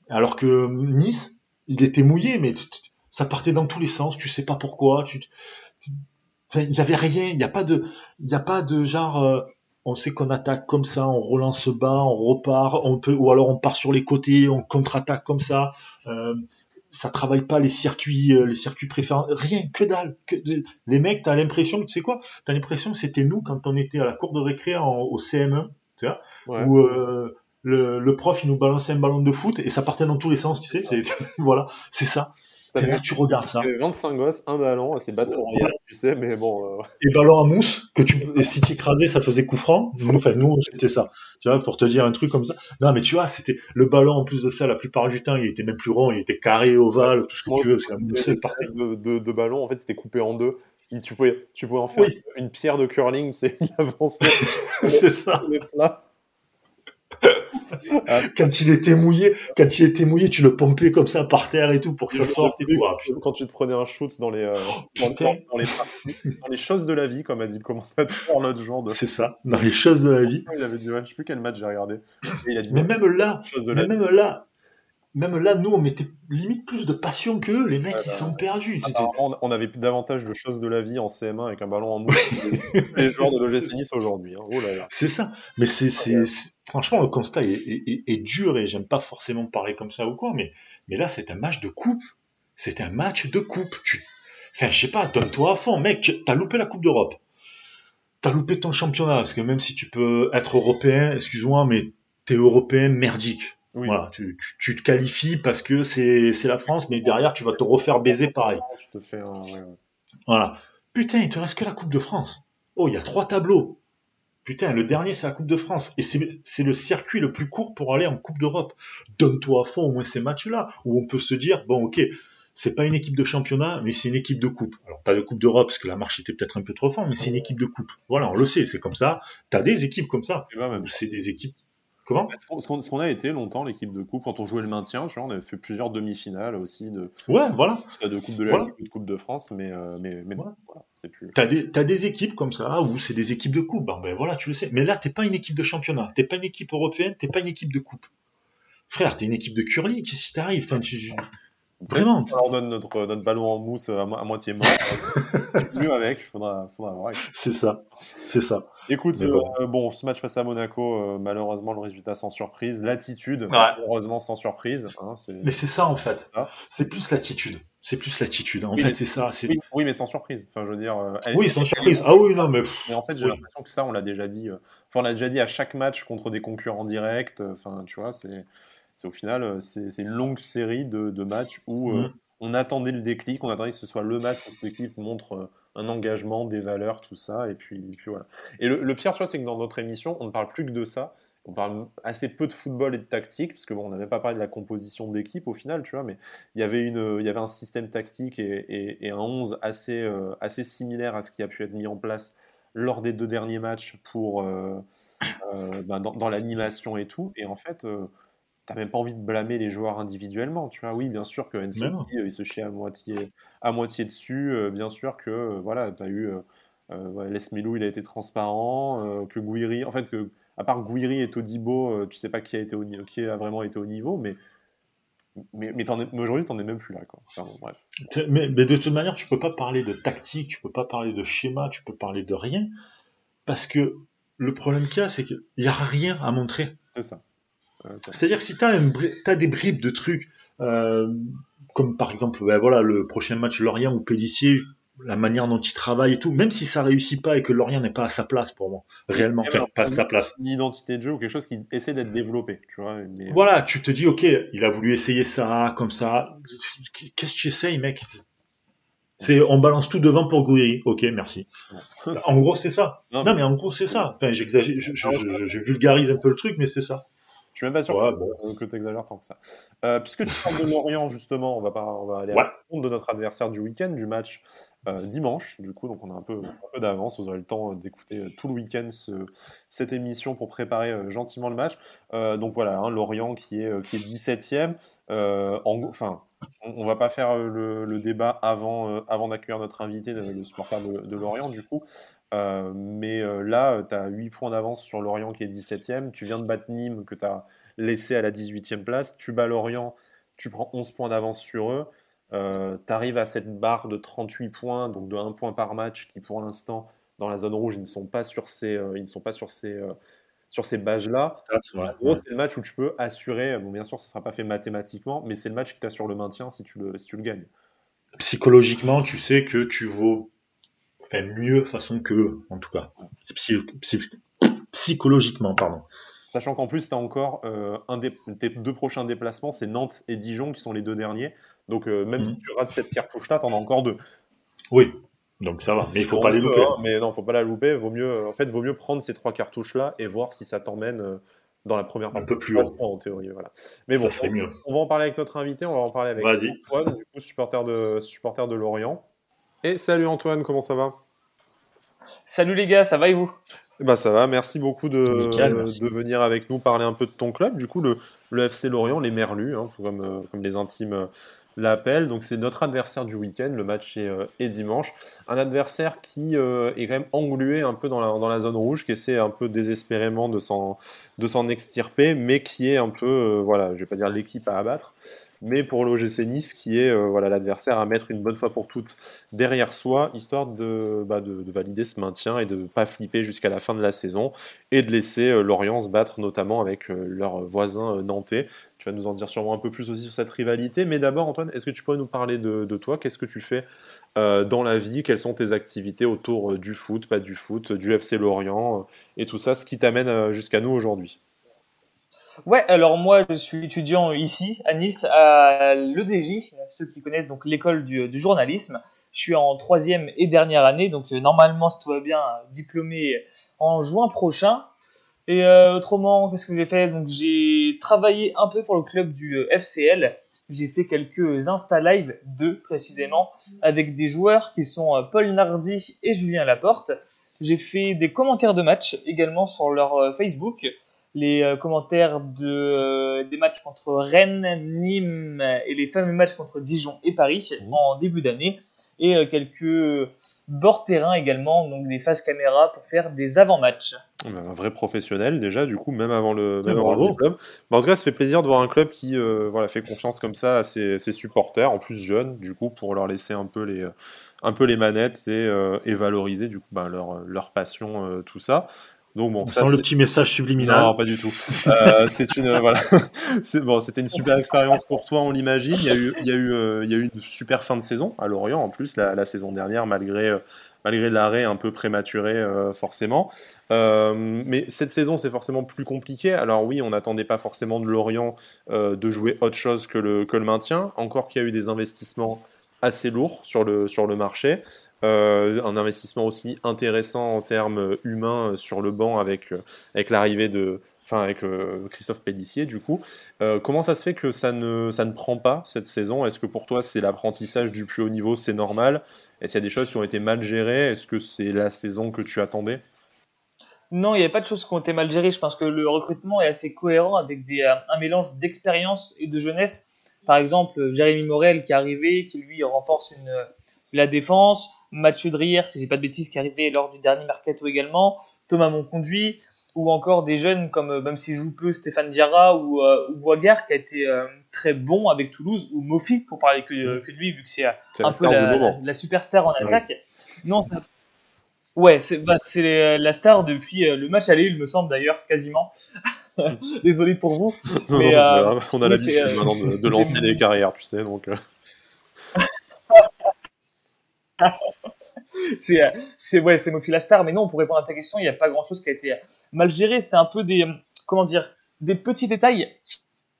Alors que Nice, il était mouillé, mais ça partait dans tous les sens, tu sais pas pourquoi. Tu, il n'y avait rien, il n'y a pas de, il a pas de genre, euh, on sait qu'on attaque comme ça, on relance bas, on repart, on peut, ou alors on part sur les côtés, on contre-attaque comme ça. Euh, ça travaille pas les circuits, euh, les circuits préférés, rien, que dalle. Que, les mecs, t'as l'impression, tu sais quoi T'as l'impression que c'était nous quand on était à la cour de récré au CM1, tu vois, où euh, le, le, prof il nous balançait un ballon de foot et ça partait dans tous les sens, tu sais. voilà, c'est ça tu regardes ça. 25 gosses, un ballon, c'est battle royal, tu sais, mais bon. Euh... Et ballon à mousse, que tu, et si tu écrasais, ça faisait coup franc. Nous, enfin, nous, c'était ça. Tu vois, pour te dire un truc comme ça. Non, mais tu vois, c'était, le ballon, en plus de ça, la plupart du temps, il était même plus rond, il était carré, ovale, tout ce que tu veux, parce que la mousse, de, de, de ballon, en fait, c'était coupé en deux. tu, pouvais, tu pouvais en faire une pierre de curling, sais, il avançait. c'est ça. Quand il était mouillé, quand il était mouillé, tu le pompais comme ça par terre et tout pour que ça sorte et tout. Ah, quand tu te prenais un shoot dans les, euh, dans, les, dans, les, choses de la vie, comme a dit le commentateur l'autre jour. De... C'est ça, dans les choses de la vie. Il avait dit, ouais, je sais plus quel match j'ai regardé. il a dit, mais même là, mais même là, même là, nous, on mettait limite plus de passion qu'eux, les mecs, ils sont perdus. on avait davantage de choses de la vie en CM1 avec un ballon en que les joueurs de l'OGC Nice aujourd'hui. Hein. Oh c'est ça. Mais c'est, franchement, le constat est, dur et j'aime pas forcément parler comme ça ou quoi, mais, mais là, c'est un match de coupe. C'est un match de coupe. Tu... Enfin, je sais pas, donne-toi à fond. Mec, t'as loupé la Coupe d'Europe. T'as loupé ton championnat, parce que même si tu peux être européen, excuse-moi, mais t'es européen merdique. Voilà, tu, tu, te qualifies parce que c'est la France, mais derrière, tu vas te refaire baiser pareil. te fais Voilà. Putain, il te reste que la Coupe de France. Oh, il y a trois tableaux. Putain, le dernier, c'est la Coupe de France. Et c'est le circuit le plus court pour aller en Coupe d'Europe. Donne-toi à fond au moins ces matchs-là, où on peut se dire, bon, ok, c'est pas une équipe de championnat, mais c'est une équipe de coupe. Alors, pas de Coupe d'Europe, parce que la marche était peut-être un peu trop forte, mais c'est une équipe de coupe. Voilà, on le sait, c'est comme ça. T'as des équipes comme ça. Ben, c'est des équipes Comment Ce qu'on a été longtemps, l'équipe de coupe, quand on jouait le maintien, tu vois, on avait fait plusieurs demi-finales aussi de. Ouais, voilà. De Coupe de la de Coupe de France, mais, euh, mais, mais voilà. c'est plus. T'as des, as des équipes comme ça où c'est des équipes de coupe, ben, ben, voilà, tu le sais. Mais là, t'es pas une équipe de championnat, t'es pas une équipe européenne, t'es pas une équipe de coupe. Frère, t'es une équipe de curly, qu'est-ce qui t'arrive? Enfin, tu... Vraiment. On leur donne notre, notre ballon en mousse à, moitié mort. mieux avec, faudra, faudra voir. C'est ça, c'est ça. Écoute, euh, bon. ce match face à Monaco, euh, malheureusement, le résultat sans surprise. L'attitude, malheureusement, sans surprise. Hein, mais c'est ça, en fait. C'est plus l'attitude. C'est plus l'attitude. En fait, c'est ça. Oui, mais sans surprise. Enfin, je veux dire. Euh, oui, sans surprise. Ah oui, non, mais. Mais en fait, j'ai l'impression que ça, on l'a déjà dit. Enfin, on l'a déjà dit à chaque match contre des concurrents directs. Enfin, tu vois, c'est c'est au final, euh, c'est une longue série de, matchs où euh, mm. on attendait le déclic, on attendait que ce soit le match où cette équipe montre euh, un engagement, des valeurs, tout ça, et puis, puis voilà. Et le, pire, c'est que dans notre émission, on ne parle plus que de ça. On parle assez peu de football et de tactique, parce que bon, on n'avait pas parlé de la composition d'équipe au final, tu vois, mais il y avait, une, il y avait un système tactique et, un 11 assez, assez similaire à ce qui a pu être mis en place lors des deux derniers matchs pour, ben, dans, dans l'animation et tout. Et en fait, t'as même pas envie de blâmer les joueurs individuellement, tu vois. Oui, bien sûr que Enzo, euh, il se chie à moitié, à moitié dessus. Euh, bien sûr que, euh, voilà, t'as eu euh, il a été transparent. que Gouiri, en fait, que, à part Gouiri et Todibo, tu sais pas qui a, été au, qui a vraiment été au niveau, mais mais, mais, mais aujourd'hui, t'en es même plus là. Quoi. bref. Mais, mais, de toute manière, tu peux pas parler de tactique, tu peux pas parler de schéma, tu peux parler de rien. Parce que le problème qu'il y a, c'est qu'il n'y a rien à montrer. C'est ça. C'est-à-dire que si tu as, des bribes de trucs, euh, comme par exemple ben voilà, le prochain match Lorient ou Pellissier, la manière dont il travaille et tout, même si ça réussit pas et que Lorient n'est pas à sa place pour moi, réellement, enfin, pas à sa place. Une identité de jeu ou quelque chose qui essaie d'être développé, tu vois. Voilà, tu te dis, ok, il a voulu essayer ça, comme ça. Qu'est-ce que tu essayes, mec? C'est on balance tout devant pour Gouiri. Ok, merci. en gros, c'est ça. Non, mais... en gros, c'est ça. Enfin, j'exagère, je, vulgarise un peu le truc, mais c'est ça. Je suis même pas sûr que, tu exagères tant que ça. Euh, puisque tu parles de Lorient, justement, on va, pas, on va aller à la compte de notre adversaire du week-end, du match dimanche. Du coup, donc on a un peu, d'avance. Vous aurez le temps d'écouter euh, tout le week-end cette émission pour préparer gentiment le match. donc voilà, hein, Lorient qui est, qui est 17e. En, enfin, on, ne va pas faire le, débat avant, avant d'accueillir notre invité, le supporter de, Lorient, du coup. Euh, mais euh, là, tu as 8 points d'avance sur Lorient qui est 17ème. Tu viens de battre Nîmes que tu as laissé à la 18e place. Tu bats Lorient, tu prends 11 points d'avance sur eux. Euh, tu arrives à cette barre de 38 points, donc de 1 point par match, qui pour l'instant, dans la zone rouge, ils ne sont pas sur ces, ils ne sont pas sur ces, sur ces bases-là. En gros, c'est le match où tu peux assurer, bon, bien sûr, ça ne sera pas fait mathématiquement, mais c'est le match qui t'assure le maintien si tu le, si tu le gagnes. Psychologiquement, tu sais que tu vaux enfin, mieux façon que eux, en tout cas. psychologiquement, pardon. Sachant qu'en plus, tu as encore euh, un des, tes deux prochains déplacements, c'est Nantes et Dijon qui sont les deux derniers. Donc euh, même si mhm. tu rates cette cartouche-là, tu en as encore deux. Oui, donc ça va, mais il faut pas les louper. Hein, mais non, faut pas la louper. Vaut mieux, en fait, vaut mieux prendre ces trois cartouches-là et voir si ça t'emmène euh, dans la première partie. Un peu plus haut. En théorie, voilà. Mais bon, ça mieux. on va en parler avec notre invité, on va en parler avec Antoine, du coup, supporter de, supporter de Lorient. Et salut Antoine, comment ça va? Salut les gars, ça va et vous? Bah ça va, merci beaucoup de, de, venir avec nous parler un peu de ton club. Du coup, le, le FC Lorient, les Merlus, hein, comme, euh, comme, les intimes euh, l'appellent. Donc c'est notre adversaire du week-end, le match est, euh, dimanche. Un adversaire qui est quand même englué un peu dans la, zone rouge, qui essaie un peu désespérément de s'en extirper, mais qui est un peu, voilà, je vais pas dire l'équipe à abattre, mais pour l'OGC Nice, qui est euh, voilà l'adversaire à mettre une bonne fois pour toutes derrière soi, histoire de, bah, de, valider ce maintien et de ne pas flipper jusqu'à la fin de la saison, et de laisser euh, Lorient se battre notamment avec euh, leurs voisins nantais. Tu vas nous en dire sûrement un peu plus aussi sur cette rivalité, mais d'abord Antoine, est-ce que tu pourrais nous parler de, toi? Qu'est-ce que tu fais dans la vie? Quelles sont tes activités autour du foot, pas du foot, du FC Lorient, et tout ça, ce qui t'amène jusqu'à nous aujourd'hui? Ouais, alors moi je suis étudiant ici à Nice à l'EDJ, ceux qui connaissent donc l'école du, journalisme. Je suis en troisième et dernière année, donc euh, normalement si tout va bien, diplômé en juin prochain. Et euh, autrement, qu'est-ce que j'ai fait? Donc j'ai travaillé un peu pour le club du euh, FCL. J'ai fait quelques Insta Live, deux précisément, avec des joueurs qui sont Paul Nardi et Julien Laporte. J'ai fait des commentaires de match également sur leur Facebook les euh, commentaires de, euh, des matchs contre Rennes, Nîmes et les fameux matchs contre Dijon et Paris mmh. en début d'année et euh, quelques bords terrain également, donc des phases caméra pour faire des avant-matchs. Un vrai professionnel déjà, du coup, même avant le, même avant le diplôme. en tout cas, ça fait plaisir de voir un club qui voilà, fait confiance comme ça à ses, supporters, en plus jeunes, du coup, pour leur laisser un peu les, un peu les manettes et, et valoriser du coup, ben, leur, leur passion, tout ça. Donc bon, Sans le petit message subliminal. Non, pas du tout. Euh, c'est une voilà, c'est bon, c'était une super expérience pour toi, on l'imagine. Il y a eu, il y a eu, euh, il y a eu une super fin de saison à Lorient en plus la, la saison dernière, malgré euh, malgré l'arrêt un peu prématuré forcément. mais cette saison, c'est forcément plus compliqué. Alors oui, on n'attendait pas forcément de Lorient de jouer autre chose que le que le maintien. Encore qu'il y a eu des investissements assez lourds sur le sur le marché. Euh, un investissement aussi intéressant en termes humains euh, sur le banc avec, euh, avec l'arrivée de, enfin avec Christophe Pellissier du coup. comment ça se fait que ça ne, ça ne prend pas cette saison? Est-ce que pour toi c'est l'apprentissage du plus haut niveau, c'est normal? Est-ce qu'il y a des choses qui ont été mal gérées? Est-ce que c'est la saison que tu attendais? Non, il n'y a pas de choses qui ont été mal gérées. Je pense que le recrutement est assez cohérent avec des, un mélange d'expérience et de jeunesse. Par exemple, Jérémy Morel qui est arrivé, qui lui renforce la défense. Mathieu Drier, si j'ai pas de bêtises, qui est arrivé lors du dernier mercato également, Thomas Monconduit, ou encore des jeunes comme, euh, même s'il joue peu, Stéphane Diarra ou, euh, ou qui a été euh, très bon avec Toulouse, ou Mofi, pour parler que, que de lui, vu que c'est un peu la, superstar en attaque. Non, ça... Ouais, c'est bah, la star depuis le match aller, il me semble d'ailleurs, quasiment. Désolé pour vous. Mais, on a l'habitude maintenant de, de lancer les carrières, tu sais, donc c'est c'est ouais c'est Mofi la star mais non pour répondre à ta question il n'y a pas grand chose qui a été mal géré. C'est un peu des comment dire des petits détails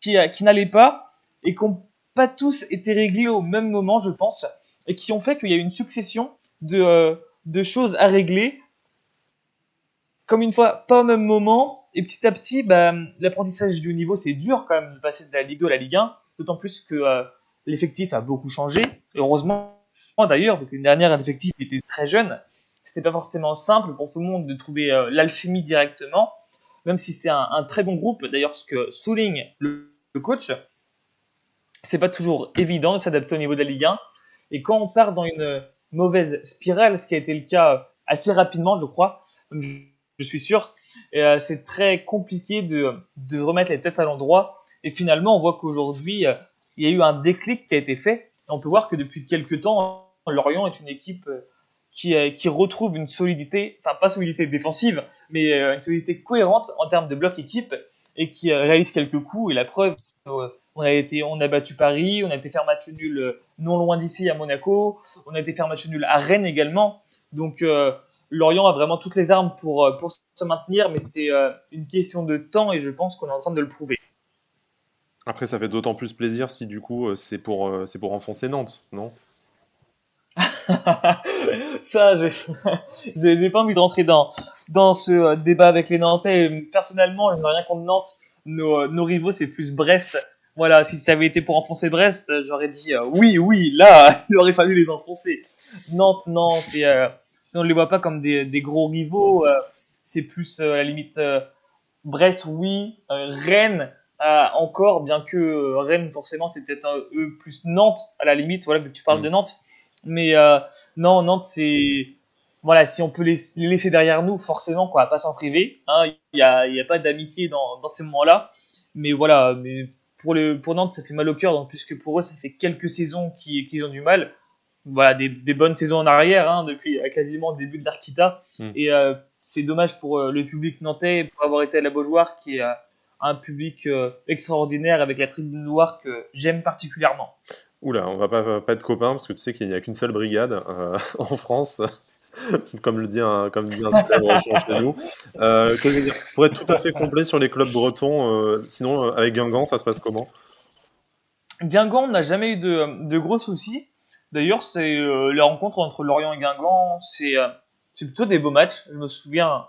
qui, n'allaient pas et qui n'ont pas tous été réglés au même moment je pense et qui ont fait qu'il y a une succession de, euh, de choses à régler. Comme une fois pas au même moment et petit à petit bah, l'apprentissage du niveau c'est dur quand même de passer de la Ligue 2 à la Ligue 1 d'autant plus que euh, l'effectif a beaucoup changé heureusement d'ailleurs, vu que dernière, effectif était très jeune, c'était pas forcément simple pour tout le monde de trouver euh, l'alchimie directement, même si c'est un, très bon groupe. D'ailleurs, ce que souligne le, coach, c'est pas toujours évident de s'adapter au niveau de la Ligue 1. Et quand on part dans une mauvaise spirale, ce qui a été le cas assez rapidement, je crois, je, suis sûr, euh, c'est très compliqué de, de remettre les têtes à l'endroit. Et finalement, on voit qu'aujourd'hui, euh, il y a eu un déclic qui a été fait on peut voir que depuis quelques temps, Lorient est une équipe qui, qui retrouve une solidité, enfin pas solidité défensive, mais une solidité cohérente en termes de bloc équipe et qui réalise quelques coups. Et la preuve, on a été, on a battu Paris, on a été faire match nul non loin d'ici à Monaco, on a été faire match nul à Rennes également. Donc euh, Lorient a vraiment toutes les armes pour, euh, se maintenir, mais c'était euh, une question de temps et je pense qu'on est en train de le prouver. Après, ça fait d'autant plus plaisir si du coup c'est pour, c'est pour enfoncer Nantes, non? Ça, j'ai pas envie de rentrer dans, dans ce débat avec les Nantais. Personnellement, je n'ai rien contre Nantes. Nos, nos rivaux, c'est plus Brest. Voilà, si ça avait été pour enfoncer Brest, j'aurais dit oui, oui, là, il aurait fallu les enfoncer. Nantes, non, c'est on ne les voit pas comme des, gros rivaux. Euh, c'est plus euh, à la limite euh, Brest, oui, Rennes encore, bien que Rennes forcément c'est peut-être plus Nantes à la limite. Voilà, vu que tu parles mm. de Nantes. Mais non, Nantes c'est voilà, si on peut les, laisser derrière nous, forcément, quoi, pas s'en priver. Hein, il n'y a, y a, pas d'amitié dans, dans, ces moments-là. Mais voilà, mais pour, le, pour Nantes, ça fait mal au cœur, puisque pour eux, ça fait quelques saisons qu'ils ont du mal voilà, des, des, bonnes saisons en arrière, hein, depuis euh, quasiment le début de l'Arquita. Hmm. Et euh, c'est dommage pour euh, le public nantais, pour avoir été à la Beaujoire, qui est un public extraordinaire avec la tribune noire que j'aime particulièrement. Oula, on va pas, pas être copains parce que tu sais qu'il n'y a qu'une seule brigade en France. comme le dit un, comme dit un chez nous. pour être tout à fait complet sur les clubs bretons, sinon avec Guingamp, ça se passe comment? Guingamp n'a jamais eu de, gros soucis. D'ailleurs, c'est euh, la rencontre entre Lorient et Guingamp, euh, c'est plutôt des beaux matchs. Je me souviens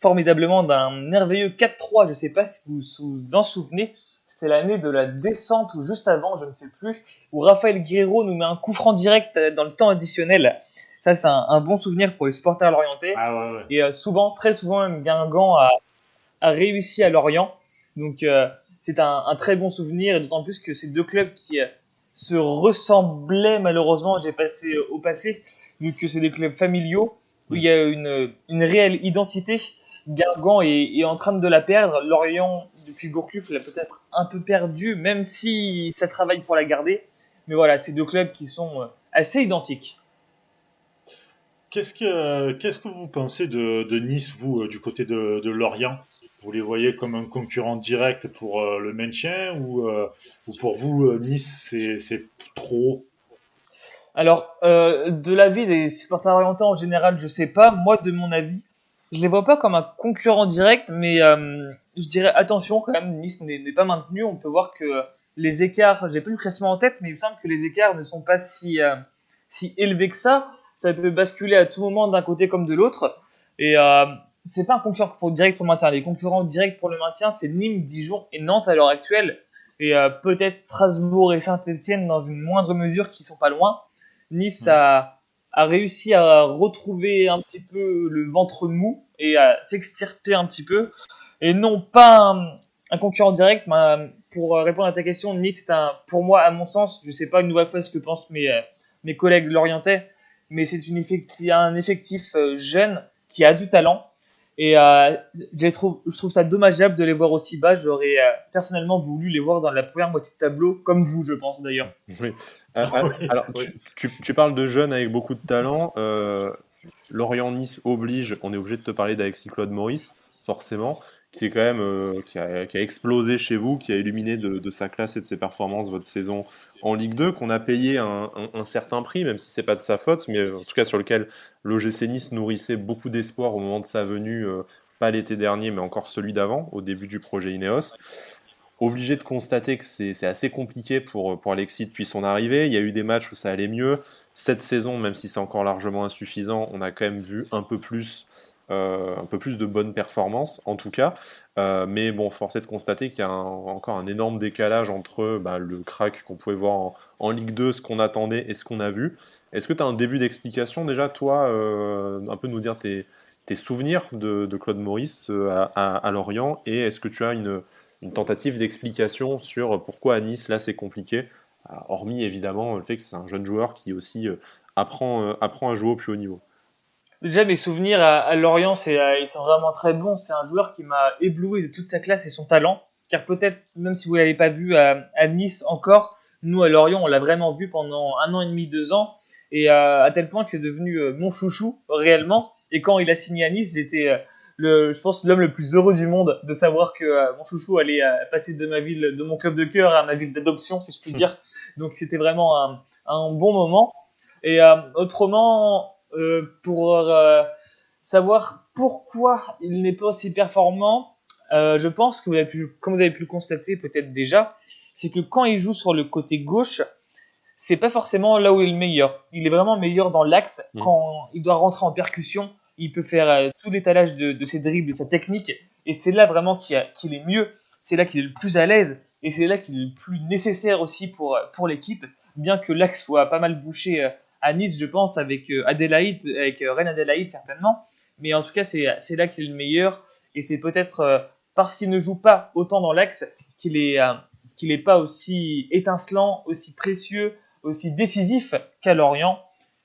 formidablement d'un merveilleux 4-3, je ne sais pas si vous vous en souvenez, c'était l'année de la descente ou juste avant, je ne sais plus, où Raphaël Guerrero nous met un coup franc direct dans le temps additionnel. Ça, c'est un, bon souvenir pour les supporters lorientais. Ah et euh, souvent, très souvent, même Guingamp a, réussi à Lorient. Donc, c'est un, un, très bon souvenir, et d'autant plus que ces deux clubs qui se ressemblaient malheureusement, j'ai passé au passé, vu que c'est des clubs familiaux, où il y a une, une réelle identité. Guingamp est, est, en train de la perdre. Lorient, depuis Gourcuff, l'a peut-être un peu perdu, même si ça travaille pour la garder. Mais voilà, c'est deux clubs qui sont euh, assez identiques. Qu'est-ce que, qu'est-ce que vous pensez de, de Nice, vous, euh, du côté de, de Lorient? Vous les voyez comme un concurrent direct pour euh, le maintien ou, euh, ou pour vous, euh, Nice, c'est trop? Alors, de l'avis des supporters orientés en général, je sais pas. Moi, de mon avis, je les vois pas comme un concurrent direct, mais je dirais attention quand même, Nice n'est pas maintenu. On peut voir que les écarts, j'ai pas le classement en tête, mais il me semble que les écarts ne sont pas si, si élevés que ça. Ça peut basculer à tout moment d'un côté comme de l'autre. Et c'est pas un concurrent pour, direct pour le maintien. Les concurrents directs pour le maintien, c'est Nîmes, Dijon et Nantes à l'heure actuelle. Et euh, peut-être Strasbourg et Saint-Etienne dans une moindre mesure qui sont pas loin. Nice a, a réussi à retrouver un petit peu le ventre mou et à s'extirper un petit peu. Et non pas un, concurrent direct, mais pour répondre à ta question, Nice c'est un, pour moi, à mon sens, je sais pas une nouvelle fois ce que pensent mes, euh, mes collègues lorientais, mais c'est un effectif euh, jeune qui a du talent et euh, je, trouve, je trouve ça dommageable de les voir aussi bas. J'aurais euh, personnellement voulu les voir dans la première moitié de tableau, comme vous, je pense d'ailleurs. Oui. Euh, alors, tu, tu, parles de jeunes avec beaucoup de talent. Lorient-Nice oblige, on est obligé de te parler d'Alexis Claude Maurice, forcément qui est quand même euh, qui, a, explosé chez vous, qui a illuminé de, sa classe et de ses performances votre saison en Ligue 2, qu'on a payé un, certain prix, même si c'est pas de sa faute, mais en tout cas sur lequel l'OGC Nice nourrissait beaucoup d'espoir au moment de sa venue, euh, pas l'été dernier, mais encore celui d'avant, au début du projet Ineos. Obligé de constater que c'est assez compliqué pour, pour Alexis depuis son arrivée. Il y a eu des matchs où ça allait mieux. Cette saison, même si c'est encore largement insuffisant, on a quand même vu un peu plus euh, un peu plus de bonnes performances en tout cas. Euh, mais bon, force est de constater qu'il y a encore un énorme décalage entre bah, le crack qu'on pouvait voir en, Ligue 2, ce qu'on attendait et ce qu'on a vu. Est-ce que tu as un début d'explication déjà, toi, euh, un peu nous dire tes, souvenirs de, Claude Maurice à, Lorient? Et est-ce que tu as une, tentative d'explication sur pourquoi à Nice, là, c'est compliqué? Hormis évidemment le fait que c'est un jeune joueur qui aussi apprend, apprend à jouer au plus haut niveau. Déjà, mes souvenirs à, Lorient, c'est, euh, ils sont vraiment très bons. C'est un joueur qui m'a ébloui de toute sa classe et son talent. Car peut-être, même si vous l'avez pas vu à, Nice encore, Nous, à Lorient, on l'a vraiment vu pendant un an et demi, deux ans, et à tel point que c'est devenu mon chouchou, réellement. Et quand il a signé à Nice, j'étais le, je pense, l'homme le plus heureux du monde de savoir que euh, mon chouchou allait euh, passer de ma ville, de mon club de cœur à ma ville d'adoption, si je puis dire. Donc c'était vraiment un, un, bon moment. Et euh, autrement, pour savoir pourquoi il n'est pas aussi performant, je pense que vous avez pu, comme vous avez pu le constater peut-être déjà, c'est que quand il joue sur le côté gauche, c'est pas forcément là où il est le meilleur. Il est vraiment meilleur dans l'axe. Mmh. quand il doit rentrer en percussion il peut faire euh, tout l'étalage de, de, ses dribbles, de sa technique, et c'est là vraiment qu'il est mieux, c'est là qu'il est le plus à l'aise, et c'est là qu'il est le plus nécessaire aussi pour, pour l'équipe, bien que l'axe soit pas mal bouché euh, à Nice, je pense, avec euh, Adélaïde, avec Reine Adélaïde certainement, mais en tout cas c'est là qu'il est le meilleur, et c'est peut-être parce qu'il ne joue pas autant dans l'axe qu'il est, qu'il n'est pas aussi étincelant, aussi précieux, aussi décisif qu'à Lorient.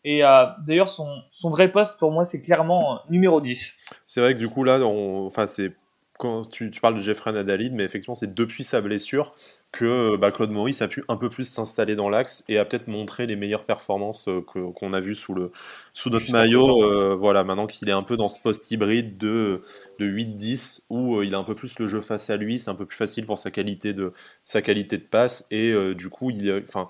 Et euh, d'ailleurs, son, son, vrai poste, pour moi, c'est clairement euh, numéro 10. C'est vrai que du coup, là, enfin, c'est quand tu, tu, parles de Jeffrey Nadalid, mais effectivement, c'est depuis sa blessure que bah, Claude Maurice a pu un peu plus s'installer dans l'axe et a peut-être montré les meilleures performances euh, qu'on a vues sous, le, sous notre maillot. voilà, maintenant qu'il est un peu dans ce poste hybride de, de 8-10 où il a un peu plus le jeu face à lui, c'est un peu plus facile pour sa qualité de, sa qualité de passe et du coup, il, enfin,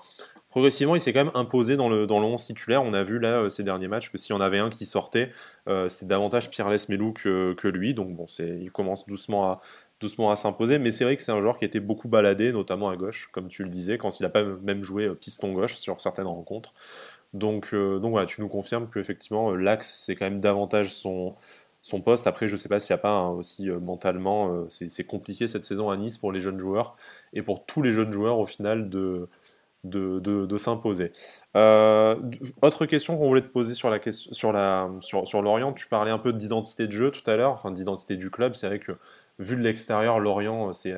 progressivement, il s'est quand même imposé dans le, dans le 11 titulaire. On a vu là euh, ces derniers matchs que s'il y en avait un qui sortait, euh, c'était davantage Pierre Lesmelou que, que lui. Donc bon, il commence doucement à, s'imposer. Mais c'est vrai que c'est un joueur qui été beaucoup baladé, notamment à gauche, comme tu le disais, quand il n'a pas même joué euh, piston gauche sur certaines rencontres. Donc, voilà, tu nous confirmes qu'effectivement, l'axe, c'est quand même davantage son, poste. Après, je ne sais pas s'il n'y a pas aussi mentalement, c'est compliqué cette saison à Nice pour les jeunes joueurs et pour tous les jeunes joueurs au final de de, s'imposer. Euh, autre question qu'on voulait te poser sur la sur la sur, Lorient, tu parlais un peu d'identité de jeu tout à l'heure, enfin d'identité du club. C'est vrai que vu de l'extérieur, Lorient c'est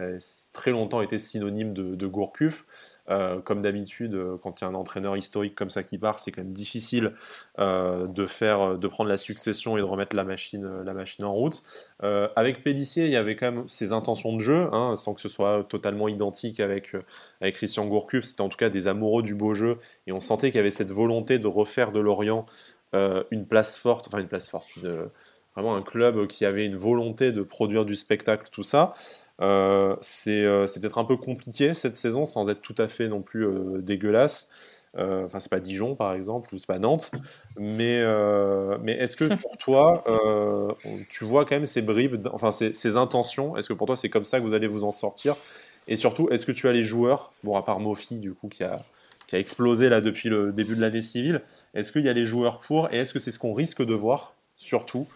très longtemps été synonyme de, de Gourcuff. Euh, comme d'habitude, euh, quand il y a un entraîneur historique comme ça qui part, c'est quand même difficile euh, de faire, de prendre la succession et de remettre la machine, la machine en route. avec Pélissier, il y avait quand même ses intentions de jeu, hein, sans que ce soit totalement identique avec, avec Christian Gourcuff. C'était en tout cas des amoureux du beau jeu, et on sentait qu'il y avait cette volonté de refaire de Lorient une place forte, enfin une place forte, vraiment un club qui avait une volonté de produire du spectacle, tout ça. Euh, euh, c'est peut-être un peu compliqué cette saison, sans être tout à fait non plus euh, dégueulasse. Enfin, c'est pas Dijon par exemple, ou c'est pas Nantes. Mais, mais est-ce que pour toi, tu vois quand même ces bribes, enfin ces, intentions? Est-ce que pour toi c'est comme ça que vous allez vous en sortir? Et surtout, est-ce que tu as les joueurs, bon à part Mofi du coup qui a, qui a explosé là depuis le début de l'année civile, est-ce qu'il y a les joueurs pour Et est-ce que c'est ce qu'on risque de voir surtout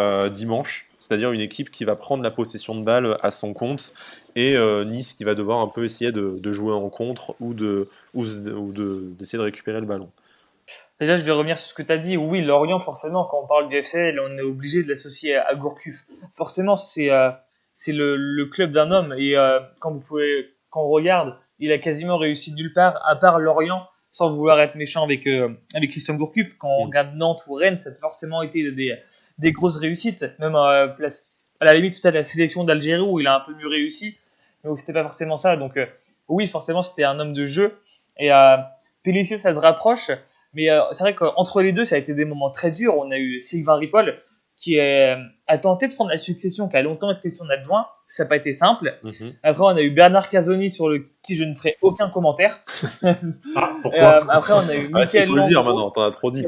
euh, dimanche, c'est-à-dire une équipe qui va prendre la possession de balle à son compte et euh, Nice qui va devoir un peu essayer de, jouer en contre ou de d'essayer de, récupérer le ballon. Déjà, je vais revenir sur ce que tu as dit. Oui, Lorient, forcément, quand on parle du FCL, on est obligé de l'associer à, Gourcuff. Forcément, c'est euh, c'est le, club d'un homme. Et quand vous pouvez, quand on regarde, il a quasiment réussi nulle part, à part Lorient, sans vouloir être méchant avec, euh, avec Christian Gourcuff, quand on mm. regarde Nantes ou Rennes, ça a forcément été des, des grosses réussites. Même euh, à la limite, peut-être la sélection d'Algérie où il a un peu mieux réussi, mais où c'était pas forcément ça. Donc, euh, oui, forcément, c'était un homme de jeu. Et euh, Pélissier, ça se rapproche. Mais c'est vrai qu'entre les deux, ça a été des moments très durs. On a eu Sylvain Ripoll, qui a tenté de prendre la succession, qui a longtemps été son adjoint. Ça n'a pas été simple. Mhm. Après, on a eu Bernard Casoni sur le qui je ne ferai aucun commentaire. Ah, pourquoi euh, après, on a eu ah, Michael. faut le dire maintenant, t'en as trop dit.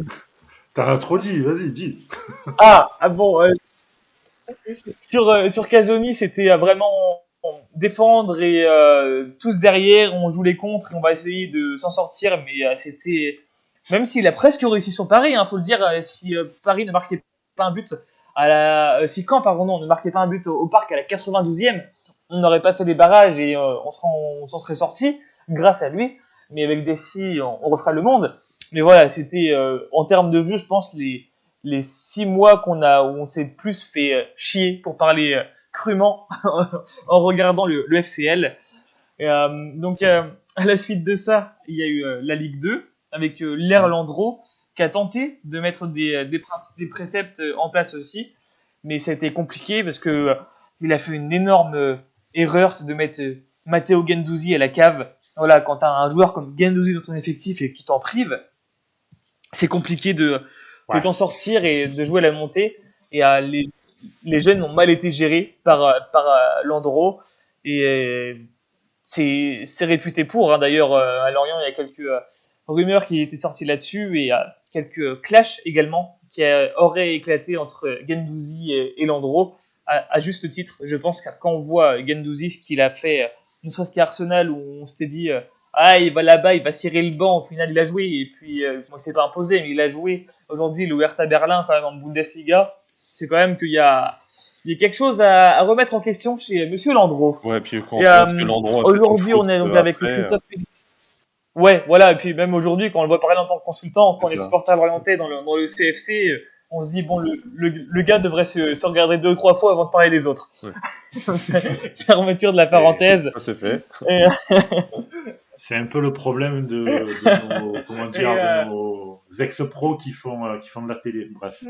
T'en as trop dit, vas-y, dis. ah, ah bon. Euh, sur, euh, sur Casoni, c'était vraiment défendre et tous derrière, on joue les contres et on va essayer de s'en sortir, mais c'était. Même s'il a presque réussi son pari, il hein, faut le dire, si Paris ne marquait pas un but à la, euh, si Caen, pardon, ne marquait pas un but au, parc à la 92e, on n'aurait pas fait les barrages et euh, on s'en serait sorti grâce à lui. Mais avec Dessy, on, on refera le monde. Mais voilà, c'était euh, en termes de jeu, je pense les les six mois qu'on a où on s'est plus fait chier pour parler crûment en regardant le, le FCL. donc à la suite de ça, il y a eu la Ligue 2 avec l'Erlandro qui a tenté de mettre des, des, des, préceptes en place aussi, mais ça a été compliqué parce que euh, il a fait une énorme euh, erreur, c'est de mettre euh, Matteo Gendouzi à la cave. voilà, quand tu as un joueur comme Gendouzi dans ton effectif et que tu t'en prives, c'est compliqué de, de t'en sortir et de jouer à la montée. Et les, les jeunes ont mal été gérés par, par Landreau. Et c'est réputé pour. Hein. D'ailleurs, à Lorient, il y a quelques rumeurs qui étaient sorties là-dessus et quelques clashs également qui auraient éclaté entre Gendouzi et, Landreau. À, à, juste titre, je pense que quand on voit Gendouzi, ce qu'il a fait ne serait-ce qu'à Arsenal où on s'était dit euh, ah il va là-bas, il va cirer le banc, au final il a joué et puis euh, moi c'est pas imposé mais il a joué. Aujourd'hui le Hertha Berlin quand même en Bundesliga, c'est quand même qu'il y a il y a quelque chose à, remettre en question chez Monsieur Landreau. Ouais, puis quand on pense que Landreau aujourd'hui on est donc avec Christophe Félix. Ouais, voilà, et puis même aujourd'hui, quand on le voit parler en tant que consultant, quand on est supporter orienté dans le, dans le CFC, on se dit, bon, le, le, gars devrait se, se, regarder deux ou trois fois avant de parler des autres. Fermeture de la parenthèse. Ça, c'est fait. c'est un peu le problème de, de nos, comment dire, de euh, nos ex-pros qui font, euh, qui font de la télé. Bref.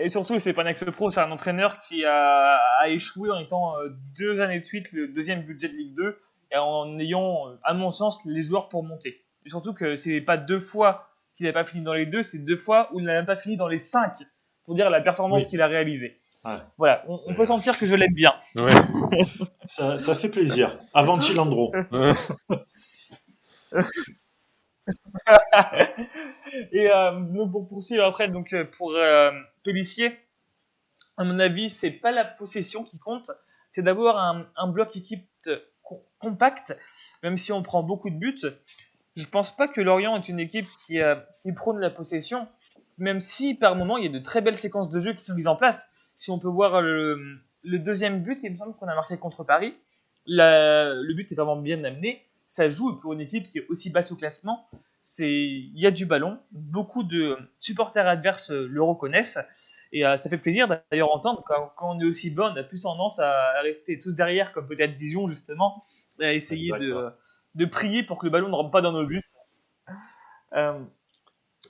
Et surtout, c'est pas un ex-pro, c'est un entraîneur qui a, a, échoué en étant euh, deux années de suite le deuxième budget de Ligue 2 et en ayant, à mon sens, les joueurs pour monter. Et surtout que c'est pas deux fois qu'il n'a pas fini dans les deux, c'est deux fois où il n'a même pas fini dans les cinq, pour dire la performance qu'il a réalisée. Voilà, on, peut sentir que je l'aime bien. ça, fait plaisir. Avant Chilandro. Et euh, nous, pour poursuivre après, donc euh, pour euh, Pellissier, à mon avis, c'est pas la possession qui compte, c'est d'avoir un, un, bloc équipe compact, même si on prend beaucoup de buts je pense pas que Lorient est une équipe qui, euh, prône la possession, même si par moment il y a de très belles séquences de jeu qui sont mises en place. Si on peut voir le, deuxième but, il me semble qu'on a marqué contre Paris. Le but est vraiment bien amené. Ça joue pour une équipe qui est aussi basse au classement. Il y a du ballon. Beaucoup de supporters adverses le reconnaissent. Et euh, ça fait plaisir d'ailleurs entendre quand, quand, on est aussi bon, on a plus tendance à, à rester tous derrière, comme peut-être Dijon justement, à essayer de, de prier pour que le ballon ne rentre pas dans nos buts. Euh,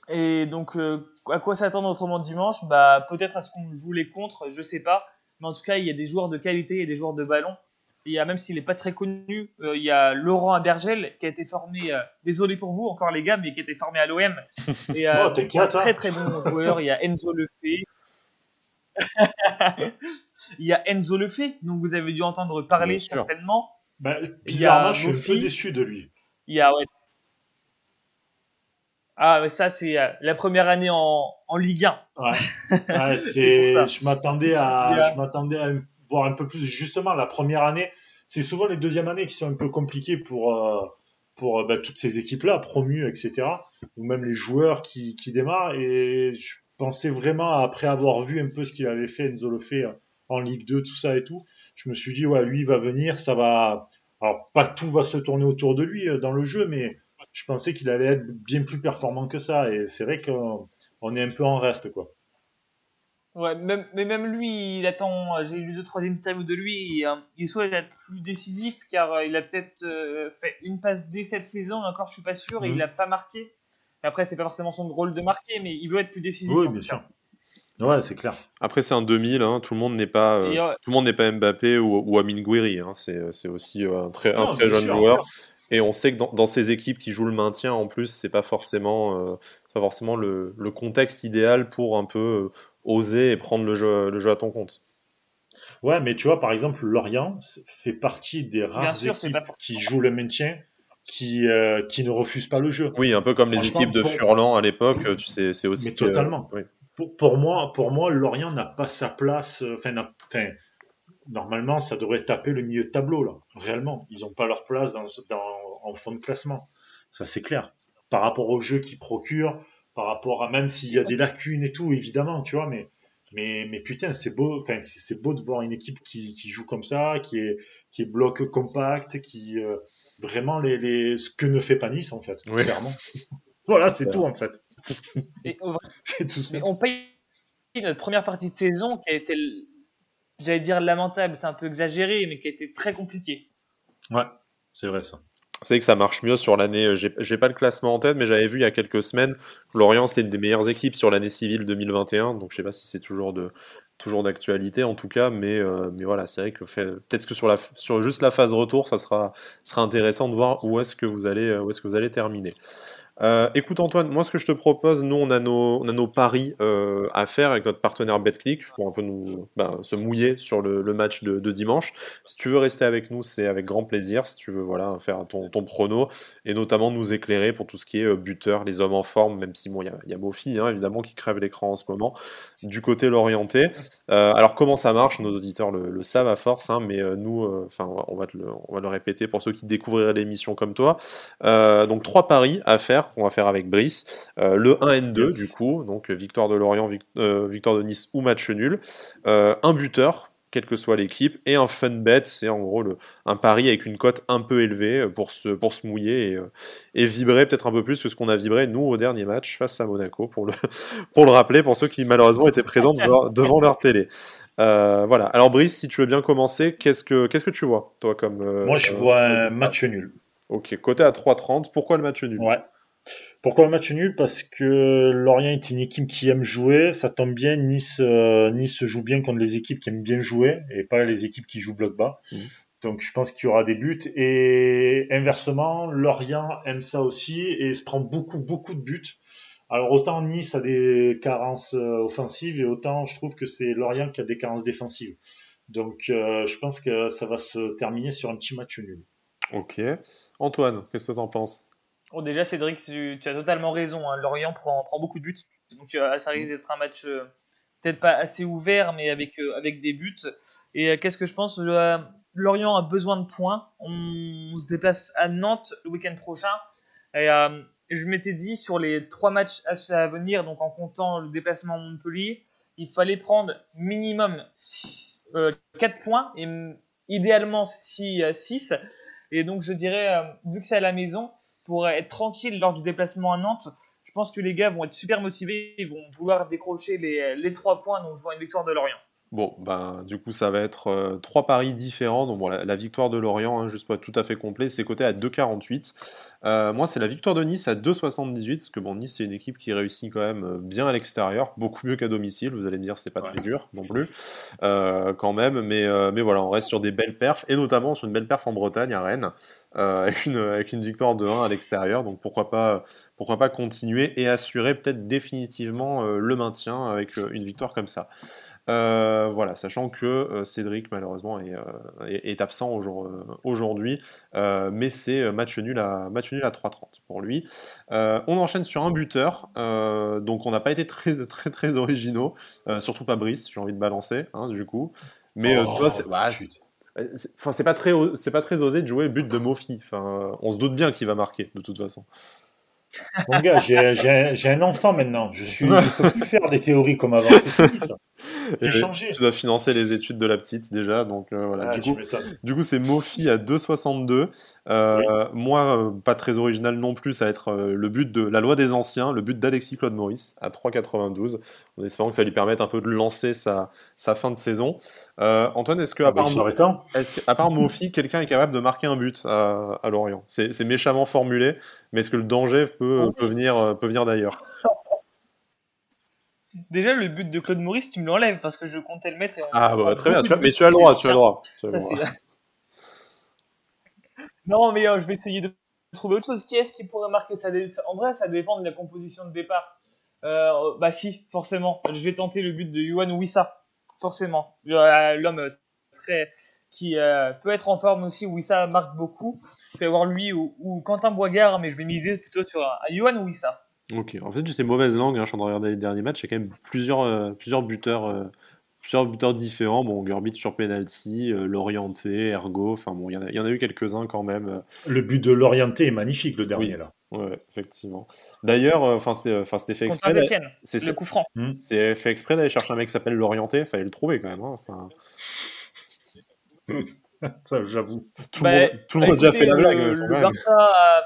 et donc, euh, à quoi s'attendre autrement dimanche? Bah, Peut-être à ce qu'on joue les contre, je sais pas. Mais en tout cas, il y a des joueurs de qualité et des joueurs de ballon. Il y a, même s'il n'est pas très connu, euh, il y a Laurent Abergel qui a été formé, désolé pour vous encore les gars, mais qui a été formé à l'OM. Et oh, un très très bon joueur. Il y a Enzo Lefebvre. il y a Enzo Lefebvre, dont vous avez dû entendre parler certainement. Bah, bizarrement, je suis un peu déçu de lui. Il y a, ouais. Ah, mais ça, c'est euh, la première année en, en Ligue 1. Ouais. ouais c'est, je m'attendais à, je m'attendais à voir un peu plus. Justement, la première année, c'est souvent les deuxièmes années qui sont un peu compliquées pour, euh, pour euh, bah, toutes ces équipes-là, promues, etc. Ou même les joueurs qui, qui démarrent. Et je pensais vraiment, après avoir vu un peu ce qu'il avait fait, Enzo fait en Ligue 2, tout ça et tout, je me suis dit, ouais, lui, il va venir, ça va. Alors, pas tout va se tourner autour de lui euh, dans le jeu, mais je pensais qu'il allait être bien plus performant que ça. Et c'est vrai qu'on est un peu en reste, quoi. Ouais, même, mais même lui, il attend. J'ai lu deux, trois interviews de lui. Il, il souhaite être plus décisif car euh, il a peut-être euh, fait une passe dès cette saison. Encore, je suis pas sûr. Et il l'a mhm. pas marqué. Après, c'est pas forcément son rôle de marquer, mais il veut être plus décisif. Oui, bien sûr. Ouais, c'est clair. Après, c'est un 2000, hein, tout le monde n'est pas, euh, tout le monde n'est pas Mbappé ou, ou Amin Gouiri. Hein, c'est aussi euh, un très, un très jeune joueur. Et on sait que dans, dans, ces équipes qui jouent le maintien, en plus, c'est pas forcément, euh, pas forcément le, le, contexte idéal pour un peu oser et prendre le jeu, le jeu à ton compte. Ouais, mais tu vois, par exemple, Lorient fait partie des rares équipes qui jouent le maintien qui, qui ne refusent pas le jeu. Oui, un peu comme les équipes de Furlan à l'époque, tu sais, c'est aussi. Mais totalement. oui pour, moi, pour moi, Lorient n'a pas sa place. Euh, enfin, normalement, ça devrait taper le milieu de tableau là. Réellement, ils n'ont pas leur place dans, en fond de classement. Ça, c'est clair. Par rapport au jeu qu'ils procurent, par rapport à même s'il y a des lacunes et tout, évidemment, tu vois, mais mais, mais putain, c'est beau, enfin, c'est beau de voir une équipe qui, qui, joue comme ça, qui est, qui est bloc compact, qui euh, vraiment les, les, ce que ne fait pas Nice en fait, clairement. voilà, c'est tout en fait. on, paye notre première partie de saison qui a été, j'allais dire lamentable, c'est un peu exagéré, mais qui a été très compliquée. Ouais, c'est vrai ça. C'est que ça marche mieux sur l'année. Euh, j'ai pas le classement en tête, mais j'avais vu il y a quelques semaines que Lorient c'était une des meilleures équipes sur l'année civile 2021. Donc je sais pas si c'est toujours de toujours d'actualité en tout cas, mais, mais voilà, c'est vrai que peut-être que sur, la, sur juste la phase retour, ça sera, intéressant de voir où est-ce que où est-ce que vous allez terminer. Euh, écoute Antoine, moi ce que je te propose, nous on a nos, paris euh, à faire avec notre partenaire BetClick pour un peu nous ben, se mouiller sur le, match de, dimanche. Si tu veux rester avec nous, c'est avec grand plaisir. Si tu veux voilà faire ton, ton prono et notamment nous éclairer pour tout ce qui est euh, buteur, les hommes en forme, même si il y a, y a hein, évidemment qui crève l'écran en ce moment du côté l'orienté. alors comment ça marche? Nos auditeurs le, savent à force, hein, mais nous, enfin on va le, on va le répéter pour ceux qui découvriraient l'émission comme toi. donc trois paris à faire on va faire avec Brice. Euh, le 1 N2 du coup, donc victoire de Lorient, euh, victoire de Nice ou match nul. Euh, un buteur, quelle que soit l'équipe, et un fun bet, c'est en gros le, un pari avec une cote un peu élevée pour se, pour se mouiller et, vibrer peut-être un peu plus que ce qu'on a vibré nous au dernier match face à Monaco, pour le, pour le rappeler, pour ceux qui malheureusement étaient présents devant, leur télé. voilà. Alors Brice, si tu veux bien commencer, qu'est-ce que qu'est-ce que tu vois, toi, comme Moi, je vois un match nul. Ok, côté à 3,30. Pourquoi le match nul? Ouais. Pourquoi le match nul? Parce que Lorient est une équipe qui aime jouer. Ça tombe bien, Nice, euh, nice joue bien contre les équipes qui aiment bien jouer et pas les équipes qui jouent bloc bas. Mmh. Donc je pense qu'il y aura des buts. Et inversement, Lorient aime ça aussi et se prend beaucoup, beaucoup de buts. Alors autant Nice a des carences euh, offensives et autant je trouve que c'est Lorient qui a des carences défensives. Donc euh, je pense que ça va se terminer sur un petit match nul. Ok. Antoine, qu'est-ce que tu en penses? Déjà, Cédric, tu, as totalement raison. Hein. Lorient prend, prend, beaucoup de buts. Donc, euh, ça risque d'être un match euh, peut-être pas assez ouvert, mais avec, euh, avec des buts. Et qu'est-ce que je pense? Lorient a besoin de points. On, se déplace à Nantes le week-end prochain. Et je m'étais dit, sur les trois matchs à venir, donc en comptant le déplacement à Montpellier, il fallait prendre minimum 4 points et idéalement 6, 6. Et donc, je dirais, vu que c'est à la maison, pour être tranquille lors du déplacement à Nantes. Je pense que les gars vont être super motivés, ils vont vouloir décrocher les, les trois points, donc je une victoire de Lorient. Bon, ben, du coup, ça va être euh, trois paris différents. Donc, bon, la, victoire de Lorient, hein, juste pas tout à fait complet, c'est coté à 2,48. Euh, moi, c'est la victoire de Nice à 2,78, parce que bon, Nice, c'est une équipe qui réussit quand même euh, bien à l'extérieur, beaucoup mieux qu'à domicile. Vous allez me dire, c'est pas très dur non plus, quand même. Mais, mais voilà, on reste sur des belles perfs, et notamment sur une belle perf en Bretagne, à Rennes, avec, une, avec une victoire de 1 à l'extérieur. Donc, pourquoi pas, pourquoi pas continuer et assurer peut-être définitivement le maintien avec une victoire comme ça. Euh, voilà, sachant que euh, Cédric malheureusement est, euh, absent aujourd'hui, mais c'est match nul à match nul à 3-30 pour lui. on enchaîne sur un buteur, donc on n'a pas été très très très originaux, surtout pas Brice, j'ai envie de balancer hein, du coup. Mais oh, toi, c'est bah, Enfin, c'est pas très, c'est pas très osé de jouer but de Mofi. Enfin, on se doute bien qu'il va marquer de toute façon. Mon gars, j'ai un enfant maintenant. Je suis, je peux plus faire des théories comme avant. C'est fini ça. J'ai changé. Tu dois financer les études de la petite déjà, donc euh, voilà. Ah, du, coup, du, coup, c'est Mofi à 2,62. Euh, Moi, euh, pas très original non plus, ça va être euh, le but de la loi des anciens, le but d'Alexis Claude Maurice à 3,92. En espérant que ça lui permette un peu de lancer sa, sa fin de saison. Antoine, est-ce que, à, ah, part, est que à part Mofi, quelqu'un est capable de marquer un but à, à Lorient? C'est méchamment formulé, mais est-ce que le danger peut, peut venir, peut venir d'ailleurs? Déjà, le but de Claude Maurice, tu me l'enlèves parce que je comptais le mettre. ah, bah, très bien, mais tu as le droit, tu as le droit. non, mais euh, je vais essayer de trouver autre chose. Qui est-ce qui pourrait marquer ça En vrai, ça dépend de la composition de départ. Euh, bah, si, forcément. Je vais tenter le but de Yuan Wissa. Forcément. Euh, l'homme très qui peut être en forme aussi. Wissa marque beaucoup. Peut y avoir lui ou, Quentin Boigard, mais je vais miser plutôt sur Yuan Wissa. Ok, en fait, j'ai mauvaise langue, hein, je suis en train de regarder les derniers matchs, il y a quand même plusieurs, euh, plusieurs buteurs. Euh, plusieurs buteurs différents, bon, Gurbit sur penalty, euh, l'orienté, Ergo, enfin bon, il y, en a eu quelques-uns quand même. Le but de l'orienté est magnifique, le dernier là. Ouais, effectivement. D'ailleurs, enfin c'était fait exprès. C'est le coup franc. Hmm. C'est fait exprès d'aller chercher un mec qui s'appelle l'orienté, fallait le trouver quand même. Hein. Ça, j'avoue. Tout, le bah, monde, a déjà fait la blague. Le, Barça,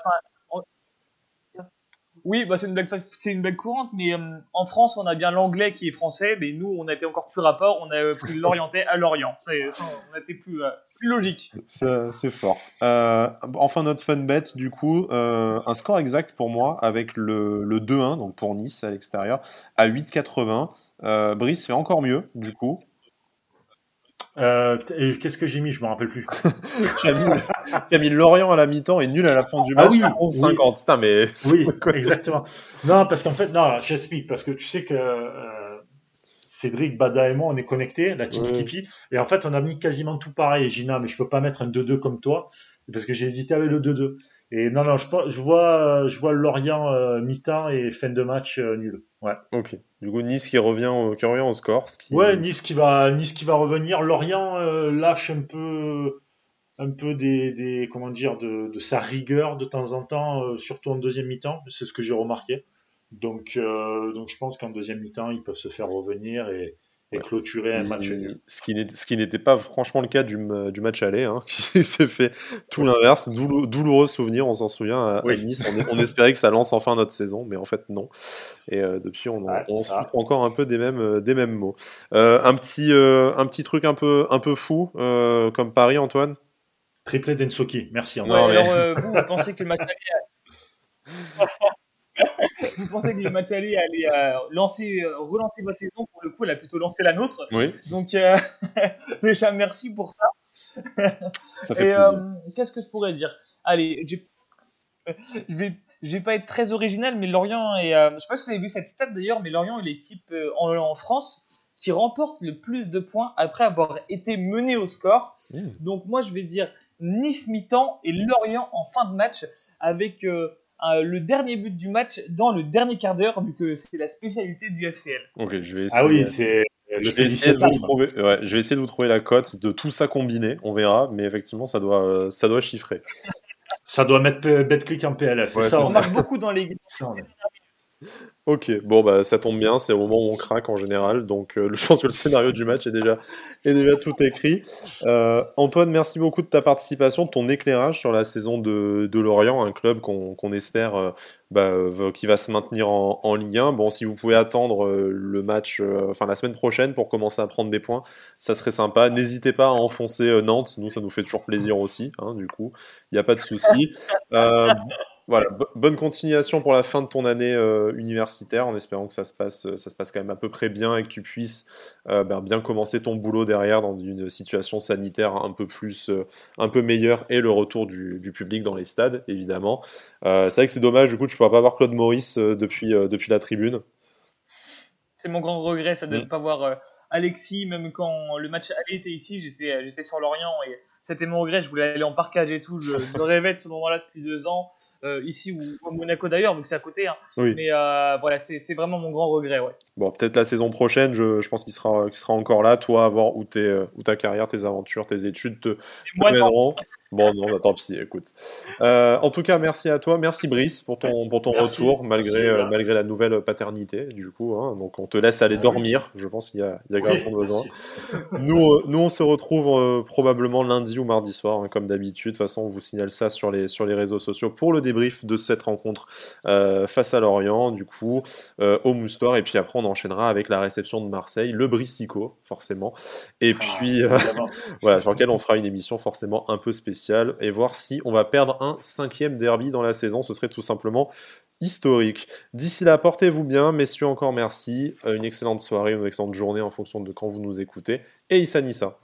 oui, bah c'est une blague, c'est une blague courante, mais euh, en France, on a bien l'anglais qui est français, mais nous, on a été encore plus rapport, on a pris l'orienté à l'orient. C'est, on a été plus, euh, plus logique. C'est fort. Euh, enfin, notre fun bet, du coup, un score exact pour moi avec le, le 2-1, donc pour Nice à l'extérieur, à 8,80. Brice fait encore mieux, du coup. Euh, et qu'est-ce que j'ai mis? Je me rappelle plus. tu, as mis, Lorient à la mi-temps et nul à la fin du ah match. Ah oui, 50 Putain, mais oui, exactement. Non, parce qu'en fait, non, j'explique parce que tu sais que euh, Cédric, Bada et moi, on est connectés, la team Skippy, et en fait, on a mis quasiment tout pareil. Gina, mais je peux pas mettre un 2-2 comme toi parce que j'ai hésité avec le 2-2. Et non, non, je, je vois, je vois Lorient euh, mi-temps et fin de match nul. Ouais. Ok. Du coup, Nice qui revient au, qui revient au score. qui... Ouais, Nice qui va, Nice qui va revenir. Lorient euh, lâche un peu, un peu des, des comment dire, de, de, sa rigueur de temps en temps, surtout en deuxième mi-temps. C'est ce que j'ai remarqué. Donc, donc je pense qu'en deuxième mi-temps, ils peuvent se faire revenir et, et clôturer un match Ce qui n'était pas franchement le cas du, du match aller, hein, qui s'est fait tout l'inverse. douloureux souvenir, on s'en souvient à, Nice. On, espérait que ça lance enfin notre saison, mais en fait non. Et euh, depuis, on, on souffre encore un peu des mêmes, euh, des mêmes mots. Euh, un, petit, un petit truc un peu, un peu fou, comme Paris, Antoine? Triplé d'Ensoki, merci. alors, vous, vous pensez que le match aller vous pensez que le match aller allait euh, lancer, euh, relancer votre saison Pour le coup, elle a plutôt lancé la nôtre. Oui. Donc, euh, déjà, merci pour ça. ça fait Et qu'est-ce que je pourrais dire? Allez, je vais, je vais pas être très original, mais Lorient et je sais pas si vous avez vu cette stat d'ailleurs, mais Lorient est l'équipe en, France qui remporte le plus de points après avoir été mené au score. Mmh. Donc moi je vais dire Nice mi-temps et Lorient en fin de match avec euh, le dernier but du match dans le dernier quart d'heure, vu que c'est la spécialité du FCL. Ok, je vais essayer. Ah oui, c'est. Je vais, essayer de vous trouver, ouais, je vais essayer de vous trouver la cote de tout ça combiné, on verra, mais effectivement, ça doit, euh, ça doit chiffrer. Ça doit mettre BetClick en PLS. Ouais, ça, on marque beaucoup dans les. Ok, bon bah ça tombe bien, c'est au moment où on craque en général, donc euh, je pense que le scénario du match est déjà, est déjà tout écrit. Euh, Antoine, merci beaucoup de ta participation, de ton éclairage sur la saison de, de Lorient, un club qu'on espère euh, bah, qui va se maintenir en, en, Ligue 1. Bon, si vous pouvez attendre le match, enfin la semaine prochaine pour commencer à prendre des points, ça serait sympa. N'hésitez pas à enfoncer Nantes, nous ça nous fait toujours plaisir aussi, hein, du coup, il n'y a pas de souci. Voilà, bonne continuation pour la fin de ton année euh, universitaire, en espérant que ça se passe, euh, ça se passe quand même à peu près bien et que tu puisses euh, ben, bien commencer ton boulot derrière dans une situation sanitaire un peu plus, un peu meilleure et le retour du, public dans les stades, évidemment. c'est vrai que c'est dommage, du coup, tu ne pourras pas voir Claude Maurice depuis, depuis la tribune. C'est mon grand regret, ça de ne mm. pas voir Alexis, même quand le match était ici, j'étais, j'étais sur Lorient et c'était mon regret, je voulais aller en parcage et tout, je, je rêvais de ce moment-là depuis deux ans. Euh, ici ou au Monaco d'ailleurs, donc c'est à côté. Hein. Mais euh, voilà, c'est vraiment mon grand regret. Ouais. Bon, peut-être la saison prochaine, je, je pense qu'il sera, encore là, toi, à voir où, es, où ta carrière, tes aventures, tes études te, te mèneront. Bon, non, bah, tant pis, écoute. Euh, en tout cas, merci à toi. Merci Brice pour ton, pour ton retour, malgré, euh, malgré la nouvelle paternité, du coup. Hein. Donc, on te laisse aller ah dormir. Je pense qu'il y a, il y a oui, besoin. Nous, euh, nous, on se retrouve probablement lundi ou mardi soir, hein, comme d'habitude. De toute façon, on vous signale ça sur les, sur les réseaux sociaux pour le débrief de cette rencontre face à Lorient, du coup, au Moustoir. Et puis après, on enchaînera avec la réception de Marseille, le Bricico, forcément. Et ah, puis, voilà, sur lequel on fera une émission forcément un peu spéciale et voir si on va perdre un cinquième derby dans la saison. Ce serait tout simplement historique. D'ici là, portez-vous bien, messieurs, encore merci. Euh, une excellente soirée, une excellente journée en fonction de quand vous nous écoutez. Et Issa Nissa.